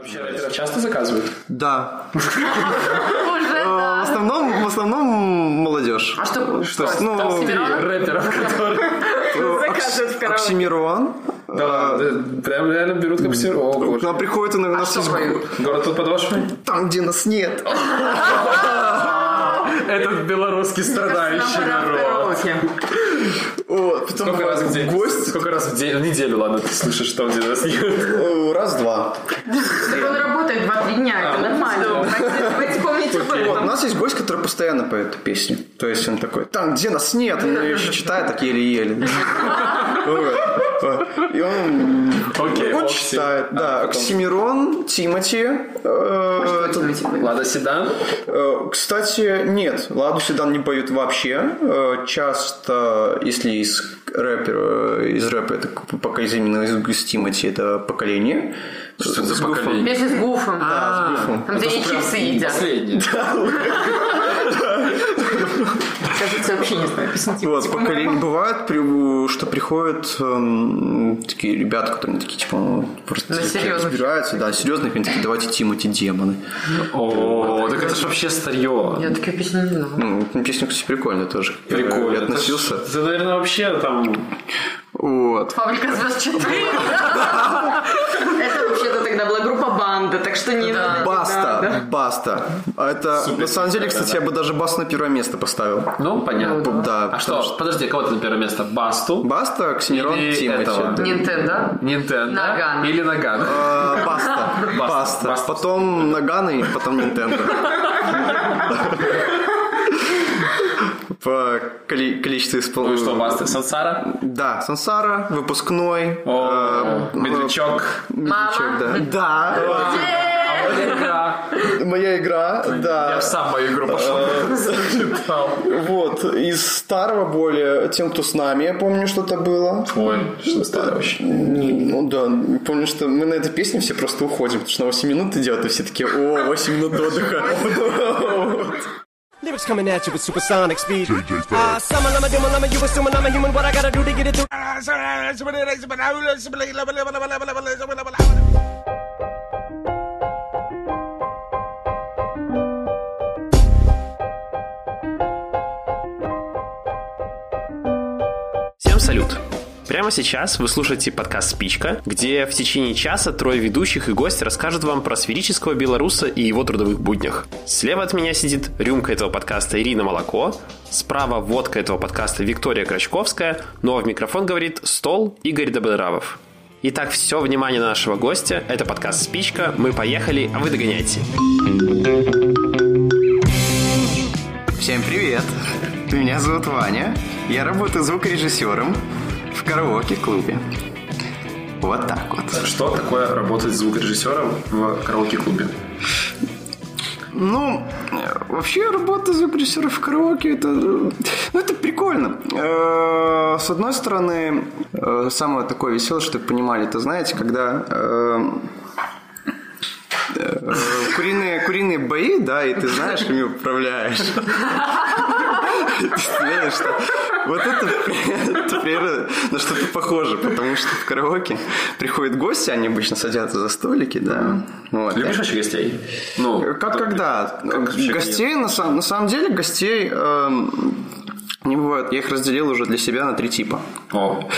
Вообще рэперов часто заказывают? Да. Э, В да. основном, в основном молодежь. А что? То есть, ну, Оксимирон? Рэперов, которые... Заказывают в караоке. Оксимирон. Да, да, прям реально берут как все. О, К нам приходит. А нас что есть? Город под подошвой? Там, где нас нет. Этот белорусский страдающий народ. Потом Сколько раз в день? гость. Сколько раз в день? В неделю, ладно, ты слышишь, что он. Э, Раз-два. Так он работает 2-3 дня, это нормально. Вы вспомните об Вот, у этом. нас есть гость, который постоянно поет эту песню. То есть он такой, там, где нас нет, он ее еще читает так еле-еле. И он, Окей, он Окси. читает. А, Да, потом? Оксимирон, Тимати. э, это- Лада Седан? Э, Кстати, нет, Ладу Седан не поют вообще. Э, Часто, если из рэпера, из рэпа, это пока из именно из, из Тимати, это поколение. Что за С Гуфом. поколение? Песня с Гуфом. А, Там, где это они прям чипсы едят. Последний. Кажется, вообще не знаю песню. Вот, типа, поколение бывает, при- что приходят эм, такие ребята, которые такие, типа, ну, просто серьезных. разбираются, да, серьезных, они такие, давайте Тимати демоны. О, так это ж вообще старье. Я такую песню не знала. Ну, песня, кстати, прикольная тоже. Прикольно. Я Это относился. Это, наверное, вообще там... Вот. Фабрика звезд 4. Это тогда была группа Банда, так что не... Баста, баста. А это, Супер. на самом деле, кстати, я бы даже Басту на первое место поставил. Ну, понятно. Да, А потому что, подожди, кого ты на первое место? Басту? Баста, Или Тимати. этого? да. Nintendo. Nintendo? Ноггано. Или Ноггано? А, Баста. Баста. Баста. Баста. Потом Ноггано и потом Nintendo. По коли- количеству Ну и что. Баста? Сансара? Да, Сансара, выпускной. О, э, Медлячок. Медлячок, да. Да, Моя игра. моя игра, Я да. в сам мою игру пошел. Читал. Вот, из старого более, тем, кто с нами, я помню, что-то было. Ой, что старое вообще. Ну да, помню, что мы на этой песне все просто уходим, потому что на 8 минут идет, и все такие, о, 8 минут отдыха. Lyrics coming at you with supersonic speed. Ah, summer, lama, duma, lama, you assuming I'm a human. What I gotta do to get it through? Всем салют! Прямо сейчас вы слушаете подкаст «Спичка», где в течение часа трое ведущих и гость расскажут вам про сферического белоруса и его трудовых буднях. Слева от меня сидит рюмка этого подкаста Ирина Молоко, справа водка этого подкаста Виктория Крачковская, ну а в микрофон говорит стол Игорь Добронравов. Итак, все внимание нашего гостя. Это подкаст «Спичка». Мы поехали, а вы догоняйте. Всем привет! Меня зовут Ваня. Я работаю звукорежиссером в караоке-клубе. Вот так вот. Что такое работать звукорежиссером в караоке-клубе? Ну, вообще работа звукорежиссера в караоке это, ну, это прикольно. Э, С одной стороны, э, самое такое веселое, что вы понимали, это знаете, когда э, куриные, куриные бои, да, и ты знаешь, ими управляешь. Знаешь, что вот это, примерно на что-то похоже, потому что в караоке приходят гости, они обычно садятся за столики, да. Вот. Любишь вообще гостей? Ну, Как когда? Гостей, на самом деле, гостей эм, не бывает. Я их разделил уже для себя на три типа. О,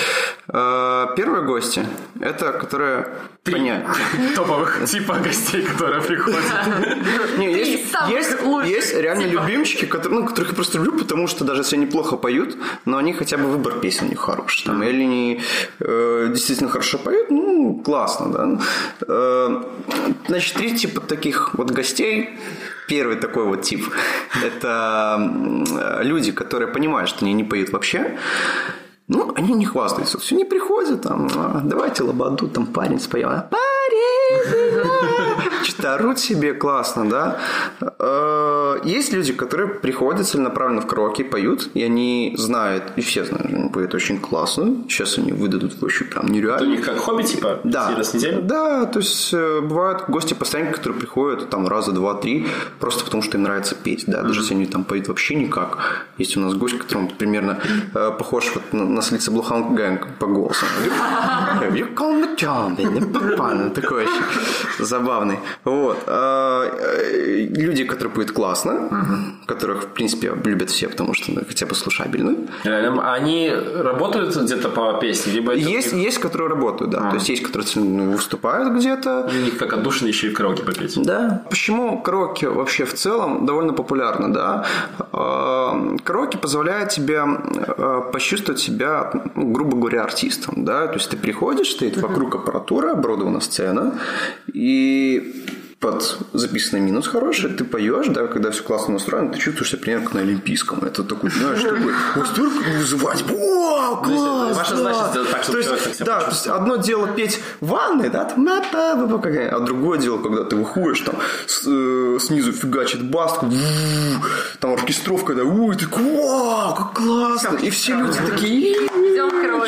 Э, Первые гости – это которые... Понятно. топовых типа гостей, которые приходят. Не, Три есть, есть, есть реально любимчики, которые, ну, которых я просто люблю, потому что даже если они плохо поют, но они хотя бы выбор песен у них хороший. Там, или они э, действительно хорошо поют, ну, классно, да. Э, значит, три типа таких вот гостей. Первый такой вот тип – это м, люди, которые понимают, что они не поют вообще, ну, они не хвастаются. Все не приходят, там, «А, давайте лободу, там парень споем. А, Парень! Орут себе, классно, да. Э, Есть люди, которые приходят целенаправленно в караоке, поют, и они знают, и все знают, что они поют очень классно. Сейчас они выдадут вообще прям Это у нереально. них как хобби, типа, Да. раз в неделю? Да, то есть э, бывают гости постоянно, которые приходят там раза два, три, просто потому что им нравится петь, да, даже если они там поют вообще никак. Есть у нас гость, которому примерно э, похож вот на, на Слица Блухан Гэнг по голосу. You call me John, такой очень забавный. Вот. А, э, Люди, которые поют классно, которых, в принципе, любят все, потому что ну, хотя бы а Они работают где-то по песне, либо Есть, есть, которые работают, да. То есть есть, которые ну, выступают где-то, у них как отдушина еще и караоке попеть. Да. Почему караоке вообще в целом довольно популярно, да? Э, Караоке позволяет тебе э, почувствовать себя, ну, грубо говоря, артистом, да? То есть ты приходишь, стоит вокруг аппаратура, оборудована сцена, и под записанный минус хороший, ты поешь, да, когда все классно настроено, ты чувствуешь себя примерно как на Олимпийском. Это такой, знаешь, такой, вот столько вызывать, о, класс, ваша да». задача сделать так, чтобы Да, то есть одно дело петь в ванной, да, там, а другое дело, когда ты выходишь, там, э, снизу фигачит бас, такой, «Ву», там оркестровка, да, ой, ты вау, как классно, и все люди такие,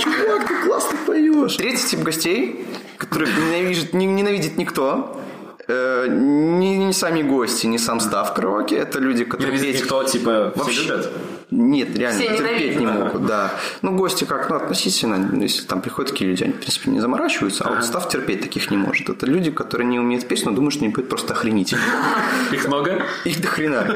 чувак, ты классно поешь. Третий тип гостей, которых ненавидит, не- ненавидит никто, э, ни, ни сами гости, ни сам став караоке, это люди, которые петь- никто, типа, все Вообще. любят? нет, реально, Все терпеть не могут, да. Ну, гости как, ну, относительно, если там приходят такие люди, они, в принципе, не заморачиваются, а вот став терпеть таких не может. Это люди, которые не умеют петь, но думают, что они поют просто охренительно. Их много? Их до хрена.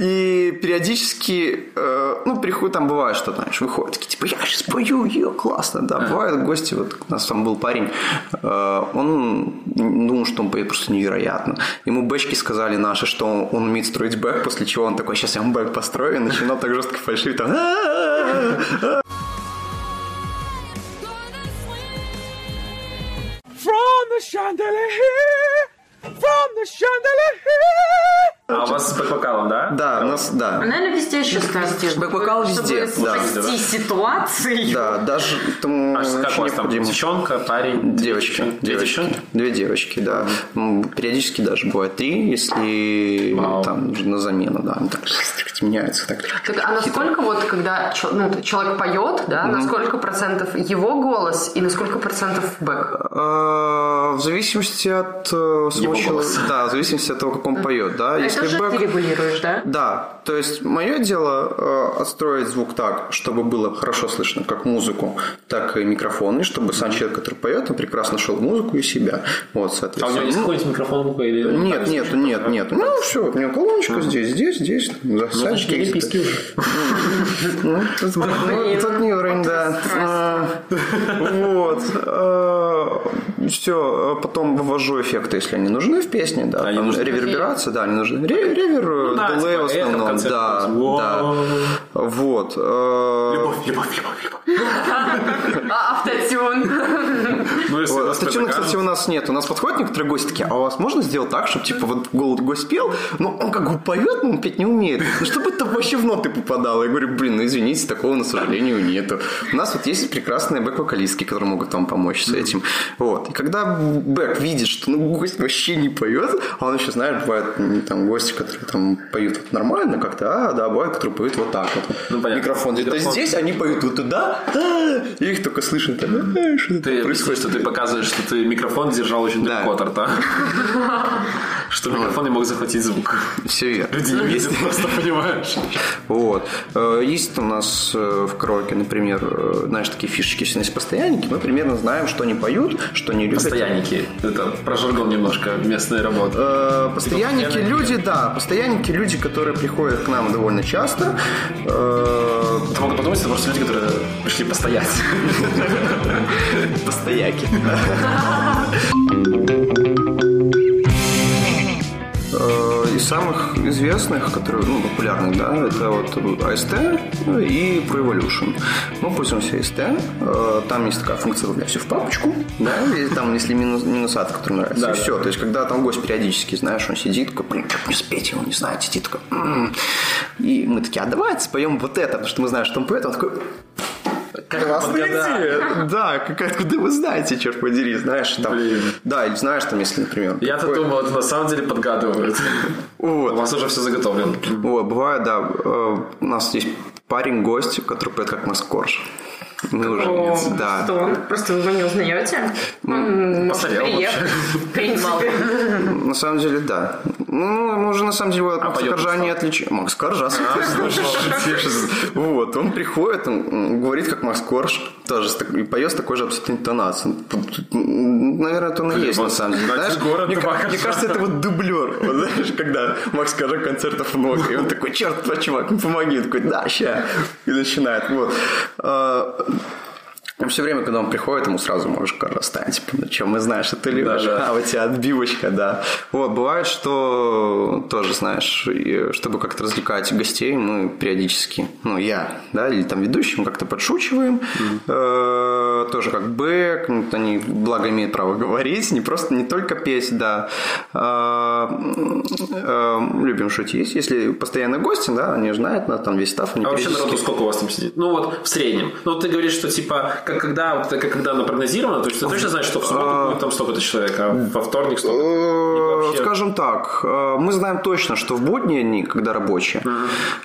И периодически, э, ну, приходят, там бывает, что, знаешь, выходят такие, типа, я сейчас пою, ее классно, да. Бывают гости, вот у нас там был парень, э, он думал, что он поет просто невероятно. Ему бэчки сказали наши, что он, он умеет строить бэк, после чего он такой, сейчас я вам бэк построю, и начинал так жестко фальшивить, там, «А-а-а». From the chandelier, from the chandelier. А у вас с бэк-вокалом, да? Да, у нас, да. Наверное, везде сейчас так. Бэк-вокал везде, Чтобы да. спасти ситуацию. Да, даже тому А что, как у вас там? необходимо. Девчонка, парень? Девочки, Две девочки, девчонки? две девочки, да. Периодически даже бывает три, если там на замену, да. Так меняются, так. Так, а насколько вот, когда ну, человек поет, да, на сколько процентов его голос и на сколько процентов бэк? Э, В зависимости от э, самого человека, голоса. да, в зависимости от того, как он поет, да. Это же бэк- ты регулируешь, да? Да, то есть мое дело э, отстроить звук так, чтобы было хорошо слышно как музыку, так и микрофоны, чтобы сам человек, который поет, он прекрасно шел музыку и себя. Вот, А у соответственно. него есть Ну, какой-нибудь микрофон в руках или... Нет, нет, нет, нет. Ну, все, у меня колоночка здесь, здесь, здесь. Ну, значит, Засадки. олимпийский уже. Ну, тут, ну, тут не уровень, да. А, Вот. Все, потом вывожу эффекты, если они нужны в песне, да. Они Там нужны? реверберация, да, они нужны. Ре- Ревер, да, дилей типа в основном, конце да, концов. да. Вау. Вот. э, Любовь, любовь, любовь, любовь. А, автотюн. Ну, если Автотюна, кстати, у нас нет. У нас подходят некоторые гости такие, а у вас можно сделать так, чтобы, типа, вот голод гость пел, но он как бы поет, но он петь не умеет. Ну, чтобы это вообще в ноты попадало. Я говорю, блин, ну, извините, такого, на сожалению, нету. У нас вот есть прекрасные бэк-вокалистки, которые могут вам помочь с этим. Вот. И когда бэк видит, что ну, гость вообще не поет, а он еще, знаешь, бывают м, там гости, которые там поют вот нормально как-то, а, да, бывают, которые поют вот так вот. Ну, понятно. Микрофон где-то Микрофон. здесь, они поют вот туда, а, и их только слышно. там, «А, что Ты объясни, что ты показываешь, что ты микрофон держал очень Да. далеко от рта. Что микрофон не мог захватить звук. Все верно. Люди не видят, просто понимаешь. Вот. Э, Есть у нас э, в караоке, например, э, знаешь, такие фишечки, если есть постоянники, мы примерно знаем, что они поют, что они любят. Постоянники. Это про жаргон немножко, местная работа. Постоянники постоянные люди, да, постоянники люди, которые приходят к нам довольно часто. Э, Ты могут подумать, это просто люди, которые пришли постоять. Постояки. Из самых известных, которые, ну, популярных, да, это вот AST и Pro Evolution. Мы пользуемся AST. Э, Там есть такая функция добавлять все в папочку, да, и там, если минус, минусат, который нравится, Да, и да. все. То есть, когда там гость периодически, знаешь, он сидит, такой, блин, что мне спеть его, не знаю, сидит такой, «М». и мы такие, а давайте споем вот это, потому что мы знаем, что он поет, он такой, Классная идея. Да, как, откуда вы знаете, черт подери, знаешь, там. Блин. Да, или знаешь, там, если, например. Я-то такой- думал, это на самом деле подгадывают. У Вот. вас уже все заготовлено. Вот, бывает, да. э, У нас есть парень, гость, который поет как Маскорж. Мы уже, О, да. Что он? Просто вы его не узнаете? Он, может, посмотрел приехал. В принципе. На самом деле, да. Ну, мы уже на самом деле от Макса Коржа он не отличаем. Макс Коржа, Вот, он приходит, он говорит, как Макс Корж, тоже и поет с такой же абсолютно интонацией. Наверное, это он и есть, на самом деле. значит, Знаешь, город мне, кажется, это вот дублер. Вот знаешь, когда Макс Коржа концертов много, и он такой, черт, твой чувак, ну помоги. Он такой, да, ща. И начинает. Вот. Все время, когда он приходит, ему сразу можешь ставить. Типа, ну что, мы знаешь, что ты любишь. Да-да. А, у тебя отбивочка, да. Вот, бывает, что тоже, знаешь, чтобы как-то развлекать гостей, мы периодически, ну, я, да, или там ведущий, мы как-то подшучиваем. Э, Тоже как бэк, ну, они, благо, имеют право говорить, не просто, не только петь, да. Э, э, Любим шутить. Если постоянно гости, да, они знают, нас там весь став, А вообще народу сколько у вас там сидит? Ну вот в среднем. Ну ты говоришь, что типа, как когда, вот, как когда оно прогнозировано, то есть ты точно знаешь, что в субботу будет там столько-то человек, а во вторник столько Скажем так, э, мы знаем точно, что в будние дни, когда рабочие,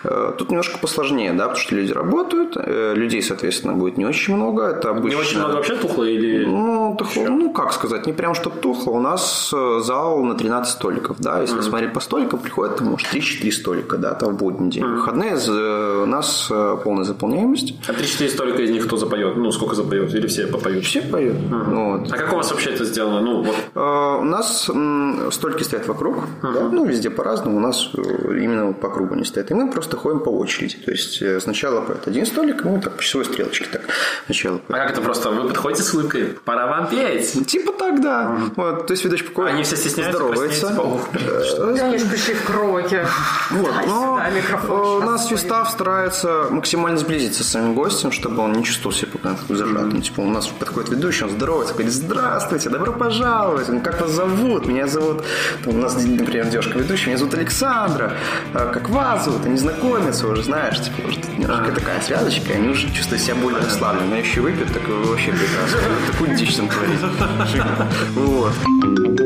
э, тут немножко посложнее, да, потому что люди работают, э, людей, соответственно, будет не очень много. Это обычно... Не очень много вообще тухло или... Ну, тухло, ну, как сказать, не прям что тухло. У нас э, зал на 13 столиков, да. Если смотреть по столикам, приходит, там, может, 3-4 столика, да, там в будний день. Выходные э, у нас э, полная заполняемость. А 3-4 столика из них кто запоет? Ну, сколько запоет? Или все попоют? Все поют. Вот. А как у вас вообще это сделано? Ну, вот У нас столики стоят вокруг, да, ну, везде по-разному, у нас именно по кругу они стоят, и мы просто ходим по очереди, то есть сначала поет один столик, ну, так, по часовой стрелочке так, сначала А как это просто? Вы подходите с улыбкой? Пора вам петь! Типа так, да. Вот, то есть ведущий покоя Они все стесняются, здоровается. краснеют, типа, «Ох, Э, Они же пришли в кроке. Вот, но э, у нас Вистав старается максимально сблизиться с самим гостем, чтобы он не чувствовал себя пока зажатым. Типа у нас подходит ведущий, он здоровается, говорит, здравствуйте, добро пожаловать, «Ну, как вас зовут? Меня зовут, у нас, например, девушка ведущая, меня зовут Александра, А как вас зовут? Они знакомятся уже, знаешь, типа уже такая связочка, и они уже чувствуют себя более расслабленно. Но еще выпьют, так вообще прекрасно. Такую дичь там творить. Вот.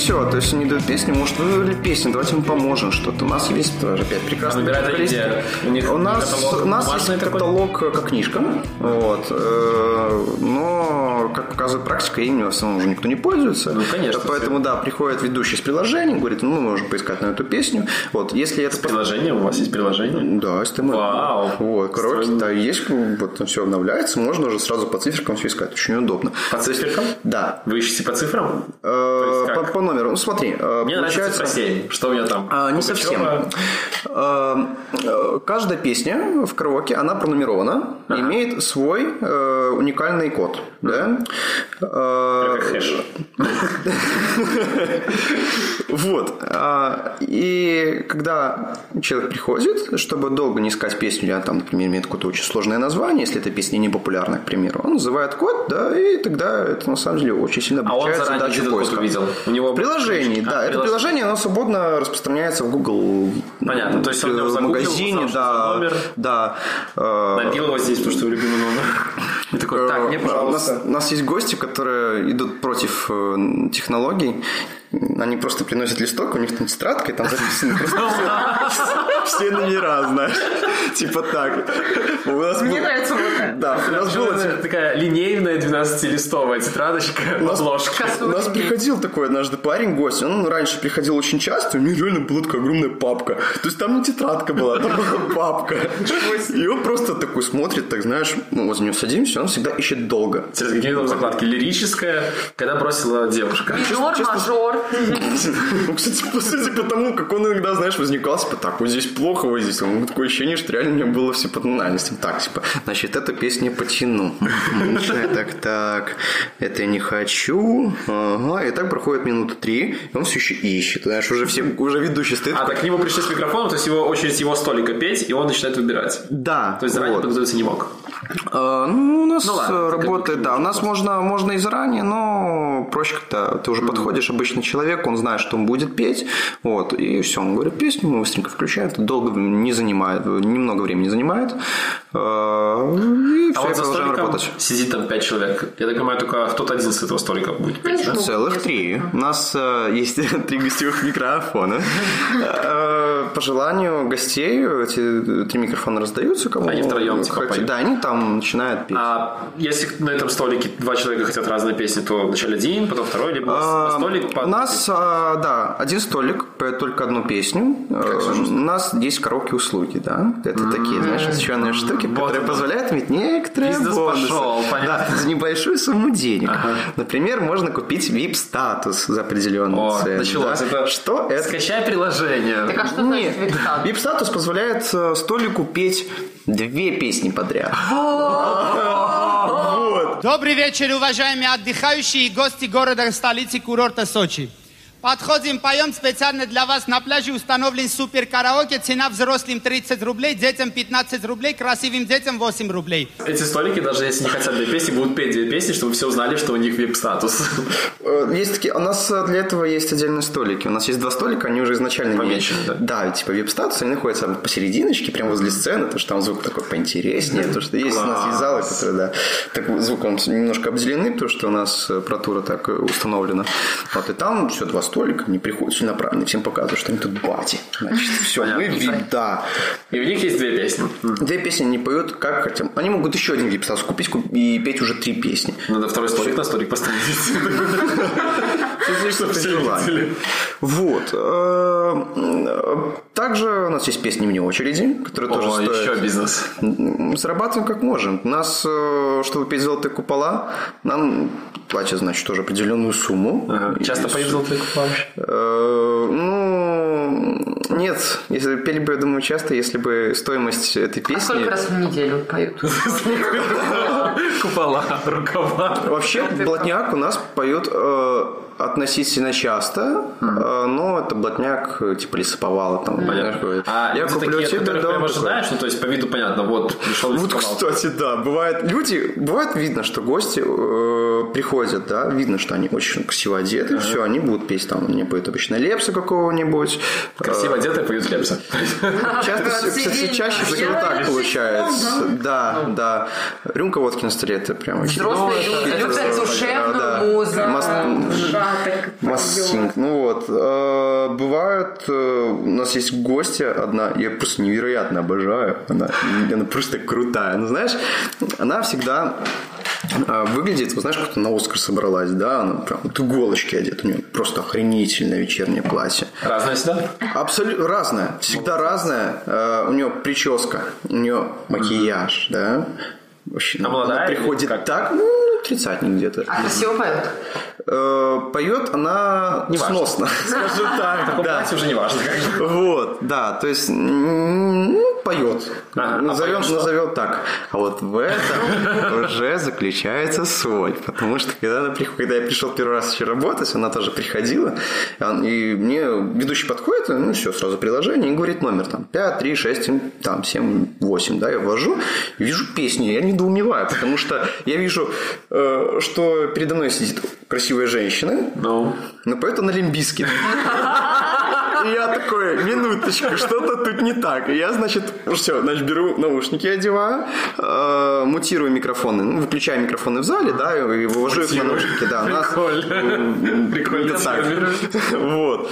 Все, то есть они дают песню, может, вы выбрали песню, давайте мы поможем что-то. У нас есть тоже опять прекрасный идея. У них У нас, каталог у нас есть такой? каталог э, как книжка, вот, э, но, как показывает практика, ими в основном уже никто не пользуется. Ну, конечно, Поэтому, да, приходит ведущий с приложением, говорит, ну, мы можем поискать на эту песню. Вот, если это... Приложение? У вас есть приложение? Да, STM. Вау. Вот, короче, Стройно. да, есть, вот, все обновляется, можно уже сразу по циферкам все искать, очень удобно. По циферкам? Да, Вы ищете по цифрам? Э, по, по номеру. Ну, смотри, э, Мне нравится цифра 7. Что у меня там? А, не Пугачева? совсем. Э, Каждая песня в караоке, она пронумерована, имеет свой э, уникальный код. Да? Как хэш. Вот. А, И когда человек приходит, чтобы долго не искать песню, она там, например, имеет какое-то очень сложное название, если эта песня не популярна, к примеру, он называет код, да, и тогда это на самом деле очень сильно А он облегчает задачу поиска. увидел? У него А, да. Это прилож- приложение, оно свободно распространяется в Google Понятно, то есть он в загуглил, магазине, да, номер. да. э, Набил его здесь, потому что вы любимый номер. И такой, так, мне, Э, У нас, пожалуйста. у нас есть гости, которые идут против э, технологий. Они просто приносят листок, у них там тетрадка, и там записаны просто все- номера, знаешь. Типа так. У нас Мне был- нравится вот это. Да, у нас было типа, Такая линейная 12-листовая тетрадочка, обложка. У нас приходил такой однажды парень, гость. Он раньше приходил очень часто, у него реально была такая огромная папка. То есть там не тетрадка была, там была папка. И он просто такой смотрит, так знаешь, мы возле него садимся, он всегда ищет долго. Интересно, какие там закладки? Лирическая, когда бросила девушка. Минор, мажор. Ну, кстати, по сути, потому как он иногда, знаешь, возникал, типа, так, вот здесь плохо, вот здесь. Он такое ощущение, что реально у него было все по тональности. Так, типа, значит, эту песню потяну. Так, так, это я не хочу. Ага, и так проходит минуты три, и он все еще ищет. Знаешь, уже все, уже ведущий стоит. А, так к нему пришли с микрофоном, то есть его очередь его столика петь, и он начинает выбирать. Да, То есть заранее вот. подготовиться не мог. А, Ну, у нас Ну, ладно, э, работает, да. У нас можно, можно и заранее, но проще когда ты уже подходишь, обычный человек, он знает, что он будет петь, вот, и все, он говорит песню, мы быстренько включаем, это долго не занимает, немного времени занимает. Э, И А все, вот за столиком работать. сидит там пять человек. Я так понимаю, только кто-то один с этого столика будет петь, да? Целых три. У нас э, есть три гостевых микрофона. Э, По желанию гостей эти три микрофона раздаются кому Они втроем, типа, поют? Да, они там начинают петь. А если на этом столике два человека хотят разные песни, то вначале один, потом второй, либо столик У нас, да, один столик поет только одну песню. У нас есть коробки услуги, да. Это такие, знаешь, освещенные штуки, которые позволяют иметь некоторые Бизнес бонусы. пошел, понятно. Да, за небольшую сумму денег. Например, можно купить VIP-статус за определенную О, цену. началось. да. Это... Что это? Скачай приложение. Так а что Нет, вип-статус? VIP-статус позволяет э, столику петь две песни подряд. Добрый вечер, уважаемые отдыхающие и гости города столицы курорта Сочи. Подходим, поем специально для вас. На пляже установлен супер караоке. Цена взрослым 30 рублей, детям 15 рублей, красивым детям 8 рублей. Эти столики, даже если не хотят две песни, будут петь две песни, чтобы все узнали, что у них вип-статус. Э, Есть такие, у нас э, для этого есть отдельные столики. У нас есть два столика, они уже изначально Помечены, не- да? Да, типа вип-статус, они находятся посерединочке, прямо возле сцены, потому что там звук такой поинтереснее, потому что есть у нас есть залы, которые, да, так звуком немножко обделены, потому что у нас э, аппаратура так установлена. Вот, и там все два столика, они приходят целенаправленно, всем показывают, что они тут бати. Значит, все, мы, Понятно. ви- да. И у них есть две песни. Две песни они поют как хотим. Они могут еще один вип-статус купить куп- и петь уже три песни. Надо второй столик на столик поставить. Все. Вот. Э, э, Также у нас есть песни вне очереди, которые тоже стоят. еще бизнес. Мы Зарабатываем как можем. У нас, э, чтобы петь золотые купола, нам платят, значит, тоже определенную сумму. Часто поют золотые купола Э, Ну, нет. Если пели бы, я думаю, часто, если бы стоимость этой А песни... сколько раз в неделю поют? Купола, рукава. Вообще, блатняк у нас поет э, относительно часто, э, но это блатняк типа лесоповала. Там, А я куплю такие, тебе дом прям такой». ожидаешь, ну то есть по виду понятно, вот пришел Вот, кстати, да, бывает, люди, бывает видно, что гости э, приходят, да, видно, что они очень красиво одеты, все, они будут петь, там, они поют обычно лепса какого-нибудь. Красиво одетые поют лепса. Часто, кстати, чаще всего так получается. Да, да. Рюмка водки на столе, это прям очень... Взрослые Ну, люди любят душевную Мас- так Массинг. Ну вот. Э, Бывает, э, у нас есть гостья одна, я просто невероятно обожаю. Она, она просто крутая. Ну, знаешь, она всегда э, выглядит, вот знаешь, как на Оскар собралась, да, она прям вот иголочки одета, у нее просто охренительное вечернее платье. Разное всегда? Абсолютно разная, всегда разная. Э, у нее прическа, у нее макияж, да. Вообще, А она молодая или приходит как? так, ну, тридцатник где-то. А красиво поют? Э, Поет она Не сносно, скажем так. Да. уже не важно. Вот, да, то есть ну, поет. Ага, а назовем, поет что? назовем так. А вот в этом уже заключается соль. Потому что когда, она, прих- когда я пришел первый раз еще работать, она тоже приходила, и мне ведущий подходит, ну все, сразу приложение, и говорит номер там 5, 3, 6, 7, там 7, 8, да, я ввожу, вижу песни, я недоумеваю, потому что я вижу, э, что передо мной сидит красивая женщина, Ну, но поет она лимбиски. И я такой, минуточку, что-то тут не так. И я, значит, все, значит, беру наушники, одеваю, э, мутирую микрофоны, ну, выключаю микрофоны в зале, да, и вывожу их на наушники. Да, Прикольно. так. Вот.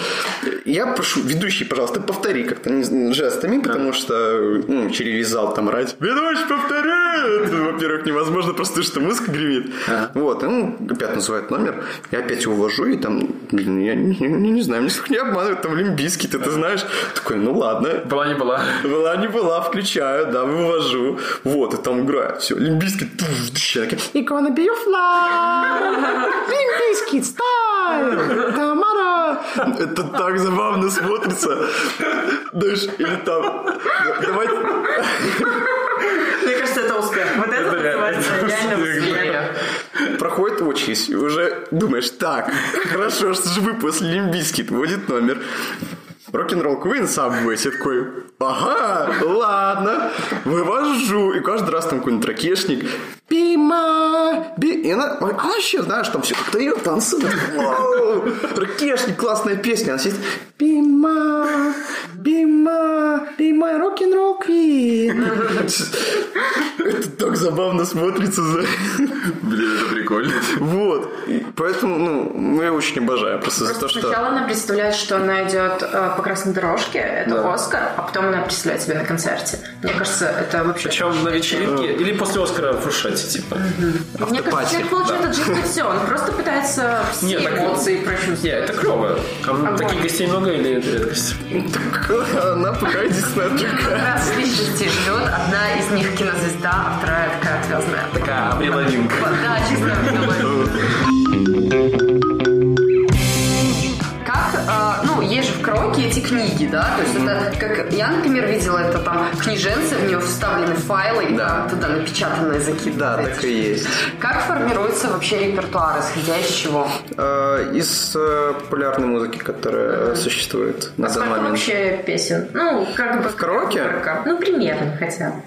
Я прошу, ведущий, пожалуйста, повтори как-то жестами, потому что ну, через зал там орать. Ведущий, повтори! Это, Во-первых, невозможно, просто что музыка гремит. Вот, он опять называет номер, я опять его ввожу, и там, блин, я не, знаю, мне не обманывают, там лимбийский, ты, ты знаешь. Такой, ну ладно, была не была. была не была, включаю, да, вывожу. Вот, и там играет. Все, лимбийский. You gonna be a fly. Лимбийский, style. Тамара. Это так забавно смотрится. Знаешь, или там... Давайте... Мне кажется, это успех. Вот это называется реально успех. Проходит очередь, уже думаешь, так, хорошо, что же вы после Лимбийский будет номер. Рок-н-ролл Queen Subway. Я такой, ага, ладно, вывожу. И каждый раз там какой-нибудь ракешник. Be Бима, би... И она, она вообще, знаешь, там все как-то ее танцует. Ракешник, классная песня. Она сидит, Бима, Бима, Бима, рок-н-ролл квин. Это так забавно смотрится. за- Блин, это прикольно. Вот. И Поэтому, ну, мы ее очень обожаем. Просто за то, что... Сначала она представляет, что она идет э, по красной дорожке, это Оскар, а потом она представляет себя на концерте. Мне кажется, это вообще... Причем на вечеринке или после Оскара в фуршете, типа. Мне кажется, человек получает от жизни все. Он просто пытается все Нет, так- эмоции Не, прочувствовать. это клево. А Огонь. таких гостей много или это редкость? Она пока единственная другая. Раз личности живет. Одна из них кинозвезда, а вторая такая отвязная. Такая Авриловинка. Да, чисто Авриловинка. Есть же в караоке эти книги, да, то есть это, как я, например, видела, это там книженцы, в нее вставлены файлы, и Да. там туда напечатанные закидывают. Да, так и есть. Как формируется вообще репертуар, исходя из чего? Э, Из э, популярной музыки, которая существует на данный Сколько момент. вообще песен? Ну, как бы... В караоке? Ну, примерно хотя бы.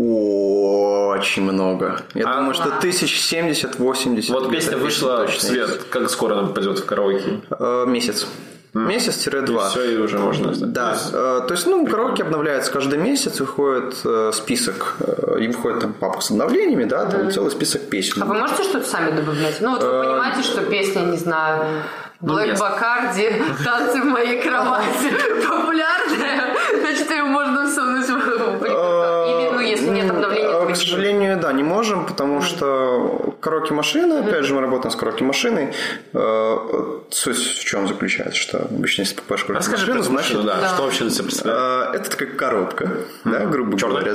Очень много. Я А- думаю, что тысяч семьдесят, восемьдесят. Вот песня вышла в свет. Как скоро она попадет в караоке? Э, Месяц. Месяц-два. Все, и уже можно сдать. Да, э, то есть, ну, караоке обновляется каждый месяц, выходит э, список, э, и выходит там папка с обновлениями, да, там целый список песен. А вы можете что-то сами добавлять? Ну, вот вы понимаете, что песня, не знаю, Блэк нет. Бакарди, танцы в моей кровати, популярная, значит, ее можно всунуть в Или, ну, если нет обновления, Э, то К сожалению, да, не можем, потому что караоке машина, опять же, мы работаем с караоке машиной. Суть в чем заключается, что обычно, если покупаешь караоке машину, значит, да. Что вообще на себя представляет? Э, Это такая коробка, да, грубо говоря,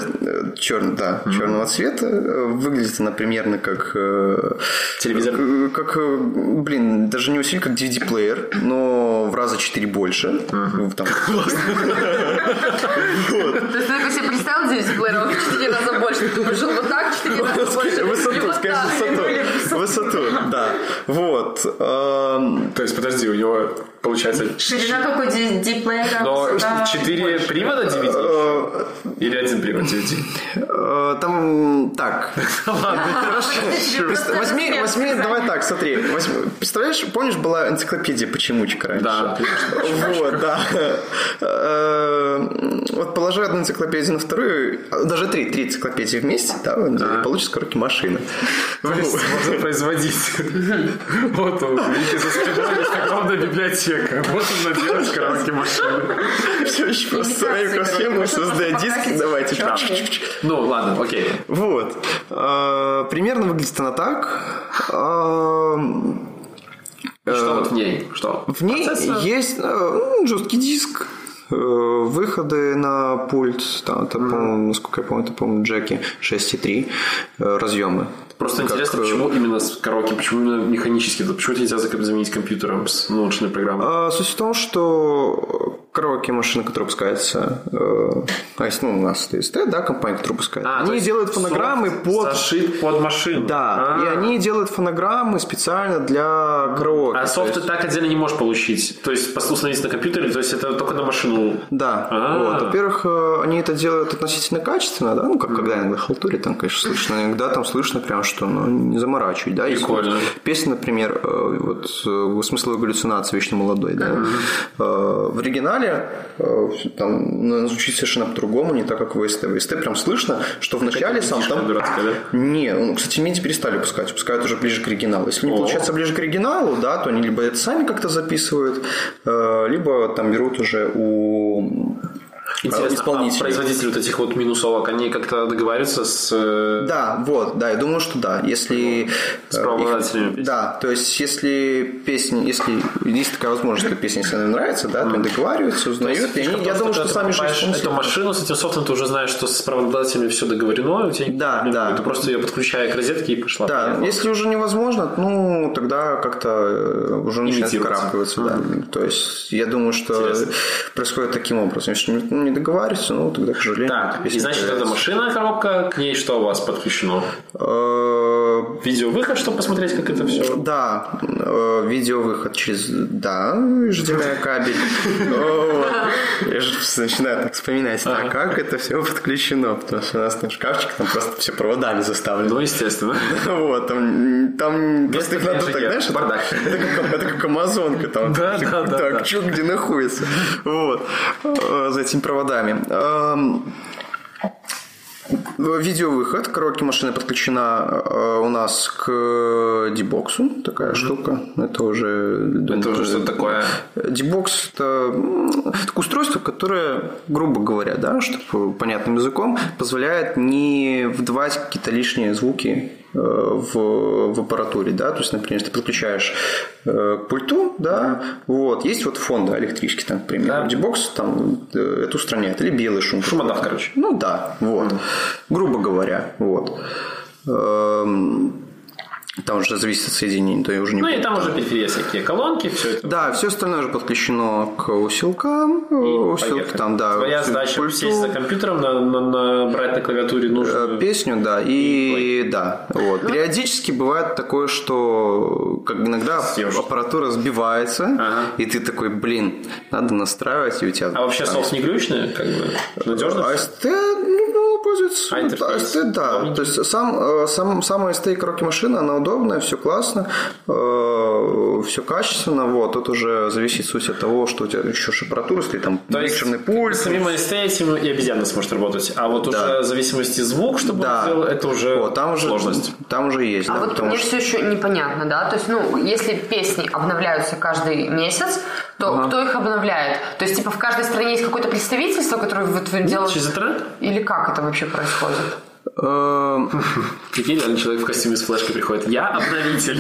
черный, да, черного цвета. Э, Выглядит она примерно как э, Телевизор? как, как, э, блин, даже не усилий, как DVD-плеер, но в раза 4 больше. Там, То есть ты такой себе представил 9 плееров в 4 раза больше, ты думаешь, он вот так 4 раза больше, Высоту, скажи высоту. Высоту, да. Вот. эм, То есть, подожди, у него получается... Ширина какой диплеера? Но 4 привода DVD? Или один привод DVD? э, Там так. Представь- Возьми, возьми, давай так, смотри. Представляешь, помнишь, была энциклопедия почемучка раньше? Да, Вот, да. Э, Вот положи одну энциклопедию на вторую, даже три, три энциклопедии вместе, да, получится короче машина. Можно производить. Вот он, видите, за спиной есть огромная библиотека. Вот он наделать караоке машину. Все очень просто. Создать Можно диски, покрасить давайте. Ну, ладно, окей. Вот. Э, Примерно выглядит она так. Э, И Что вот в ней? Что? В ней Процессор? есть э, ну, жесткий диск, э, выходы на пульт, там, это, по-моему, насколько я помню, это, по-моему, джеки 6.3 э, разъемы. Просто Как, интересно, э, почему именно с караоке, почему именно механически? Почему нельзя заменить компьютером с научной программой? А, Суть в том, что караоке машина, которая выпускается, э, а ну, у нас ТСТ, да, компания, которая выпускает, А, то они делают фонограммы под... Зашит под машину. Да, А. и они делают фонограммы специально для караоке. А То софт ты есть- так отдельно не можешь получить. То есть установить на компьютере, то есть это только на машину. Да, А. вот. Во-первых, э, они это делают относительно качественно, да, ну, как когда иногда халтурят, там, конечно, слышно, иногда там слышно прям, что, ну, не заморачивать, да. Если Прикольно. вот Песня, например, э, вот э, «Смысл галлюцинации вечно молодой», да, Э, в оригинале там ну, звучит совершенно по-другому, не так, как в СТ. В СТ прям слышно, что в начале сам там... дурацкая, да? Не, ну, кстати, меди перестали пускать, пускают уже ближе к оригиналу. Если не получается ближе к оригиналу, да, то они либо это сами как-то записывают, либо там берут уже у Интересно, а производители вот этих вот минусовок, они как-то договариваются с... э, Да, вот, да, я думаю, что да. Если С э, правообладателями их-. Да, то есть если песня, если есть такая возможность, что песня, если она нравится, да, то договариваются, узнают, и Фишка они, я думаю, что сами же эту машину с этим софтом, ты уже знаешь, что с правообладателями все договорено, у тебя Да, да. Ты просто ее подключая к розетке и пошла. Да, поехала. если уже невозможно, ну, тогда как-то э, уже начинает вкарабкиваться, да. То есть, я думаю, что Интересно. происходит таким образом. Не, ну, не договариваются, ну, тогда, к сожалению, Так, и значит, это машина, коробка, к ней что у вас подключено? Э, Видеовыход, чтобы посмотреть, как это все. Да, э, видеовыход через, да, HDMI кабель. Я же начинаю так вспоминать, а как это все подключено, потому что у нас там шкафчик, там просто все проводами заставлено. Ну, естественно. Вот, там, там просто их надо так, знаешь, это, как, Амазонка, там, Да, да, да, так, где находится, вот, э, за этими проводами. Эм, Видеовыход, коробки машины подключена э, у нас к дебоксу, такая штука. Это уже... Это уже что такое? Дебокс – это такое устройство, которое, грубо говоря, да, чтобы понятным языком, позволяет не вдавать какие-то лишние звуки в, в аппаратуре, да, то есть, например, ты подключаешь э, к пульту, да, вот, есть вот фон, да, электрический, там, к примеру, Да. дебокс там э, это устраняет, или белый шум. Шумодав, короче. Ну да, вот, грубо говоря, вот. Эм, Там уже зависит от соединения, то я уже не Ну и там уже периферия всякие колонки, все это. да, все остальное уже подключено к усилкам. Усилки Поехали. там, да. Твоя задача пульту, сесть за компьютером, на, на- набрать на клавиатуре э, нужную... Песню, да, и, да, вот. Периодически бывает такое, что как иногда Съешь. аппаратура сбивается, Ага. и ты такой, блин, надо настраивать, и у тебя... А вообще софт не глючный? Как бы надежно? АСТ, ну, пользуется. А? АСТ, да. То есть сам, э, сам, сама АСТ коробки машины, она удобная, все классно, все качественно. Вот. Тут уже зависит суть от того, что у тебя еще ж аппаратура стоит, там То есть микшерный пульт. Самим AST этим и обезьяна сможет работать. А вот Да. уже в зависимости звук, чтобы Да. он сделал, это уже Вот, там уже, сложность. Там уже есть, А да, вот потому мне что... все еще непонятно, да, то есть, ну, если песни обновляются каждый месяц, то кто их обновляет? То есть, типа, в каждой стране есть какое-то представительство, которое вот вы делаете... Через интернет? Или как это вообще происходит? Э, Прикинь, реально человек в костюме с флешкой приходит. Я обновитель.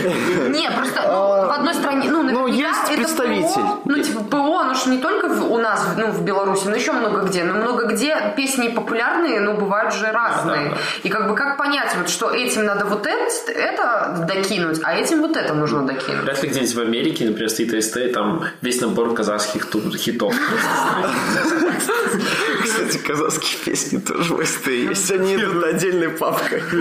Не, просто ну, в одной стране, ну, ну, есть это представитель. Ну, типа, ПО, оно же не только у нас, ну, в Беларуси, но еще много где. Но много где песни популярные, но бывают же разные. И как бы как понять, вот, что этим надо вот это, это докинуть, а этим вот это нужно докинуть? Вряд ли где-нибудь в Америке, например, стоит и там весь набор казахских хитов. Кстати, казахские песни тоже в СТ есть. Они идут отдельной папкой.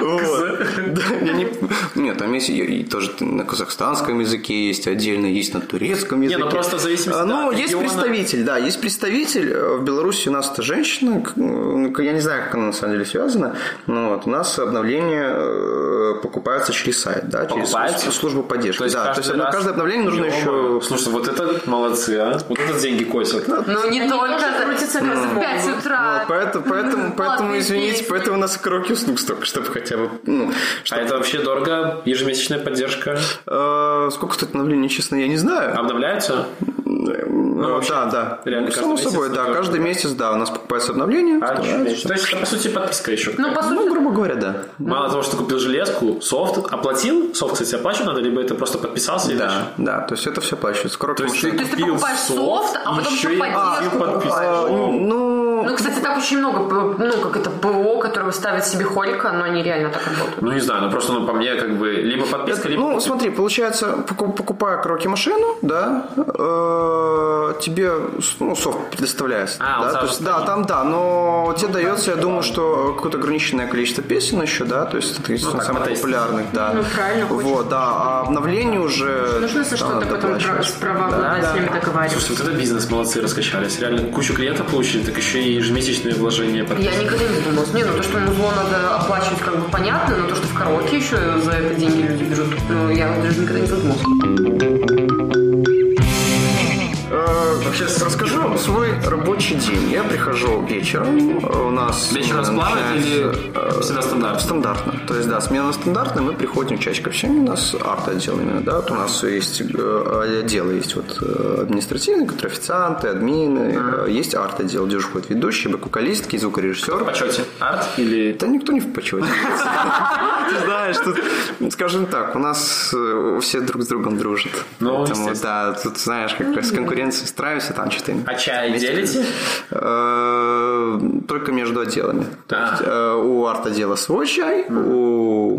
Вот. Да, я не- Нет, там есть и- тоже на казахстанском языке есть отдельно, есть на турецком языке. ну просто в зависимости А, Ну, есть представитель, да, есть представитель. Э, В Беларуси у нас это женщина, ну, я не знаю, как она на самом деле связана, но вот у нас обновление э, покупается через сайт, да, через службу поддержки. То есть да, то есть на каждое обновление нужно еще Слушай, вот это молодцы, а. Вот это деньги косят. Ну, не только как в 5 могут. утра. Вот, поэтому, поэтому, поэтому извините, песни. поэтому у нас коробки услуг столько, чтобы хотя бы, ну, А это вообще дорого? Ежемесячная поддержка? э, сколько стоит обновление, честно, я не знаю. Обновляются? Ну, вообще, да, да. реально Ну, Само месяц собой, да, каждый месяц, да, у нас покупается обновление. А. То есть это, по сути, подписка еще. Ну, по Ну, сути, грубо говоря, да. Мало того, что купил железку, софт оплатил, софт, кстати, оплачивать надо, либо это просто подписался и дальше. Да, да, то есть это все оплачивается. Коробка То есть ты машины. То есть ты купил покупаешь софт, а потом еще и подписку. покупаешь. Ну, Ну, кстати, так очень много, ну, как это, ПО, которое ставит себе Хорика, но они реально так работают. Ну, не знаю, ну просто, ну, по мне, как бы, либо подписка, либо... Ну, смотри, получается, поку- покупая кроки машину, да, э, тебе ну, софт предоставляется. А, да, то есть, да, там да, но тебе дается, я думаю, что какое-то ограниченное количество песен еще, да, то есть это так, самых популярных, да. Ну, правильно. Вот, да, а обновление уже... Нужно за что-то потом с правообладателями договариваться. Слушайте, вот это бизнес, молодцы, раскачались. Реально кучу клиентов получили, так еще и ежемесячные вложения. Я никогда не задумывалась. Не, ну то, что музло надо оплачивать, как бы понятно, но то, что в караоке еще за это деньги люди берут, ну, я даже никогда не задумывалась. Э, Вообще, расскажу свой рабочий день. Я прихожу вечером, э, у нас... Вечером смена сплавает или э, всегда стандартно? Стандартно. То есть, да, смена стандартная, мы приходим в часик общения, у нас арт-отдел именно, да, у нас есть э, отделы, есть вот э, административные, которые официанты, админы, э, есть арт-отдел, где уже ходит ведущий, бэк-вокалистки, звукорежиссер. В почете. Арт или... Да никто не в почете. Ты знаешь, тут, скажем так, у нас э, все друг с другом дружат. Ну, Поэтому, да, тут, знаешь, как с конкуренцией стараемся там что-то. А чай делите? Э, Только между отделами. То А. есть, э, у арт-отдела свой чай, у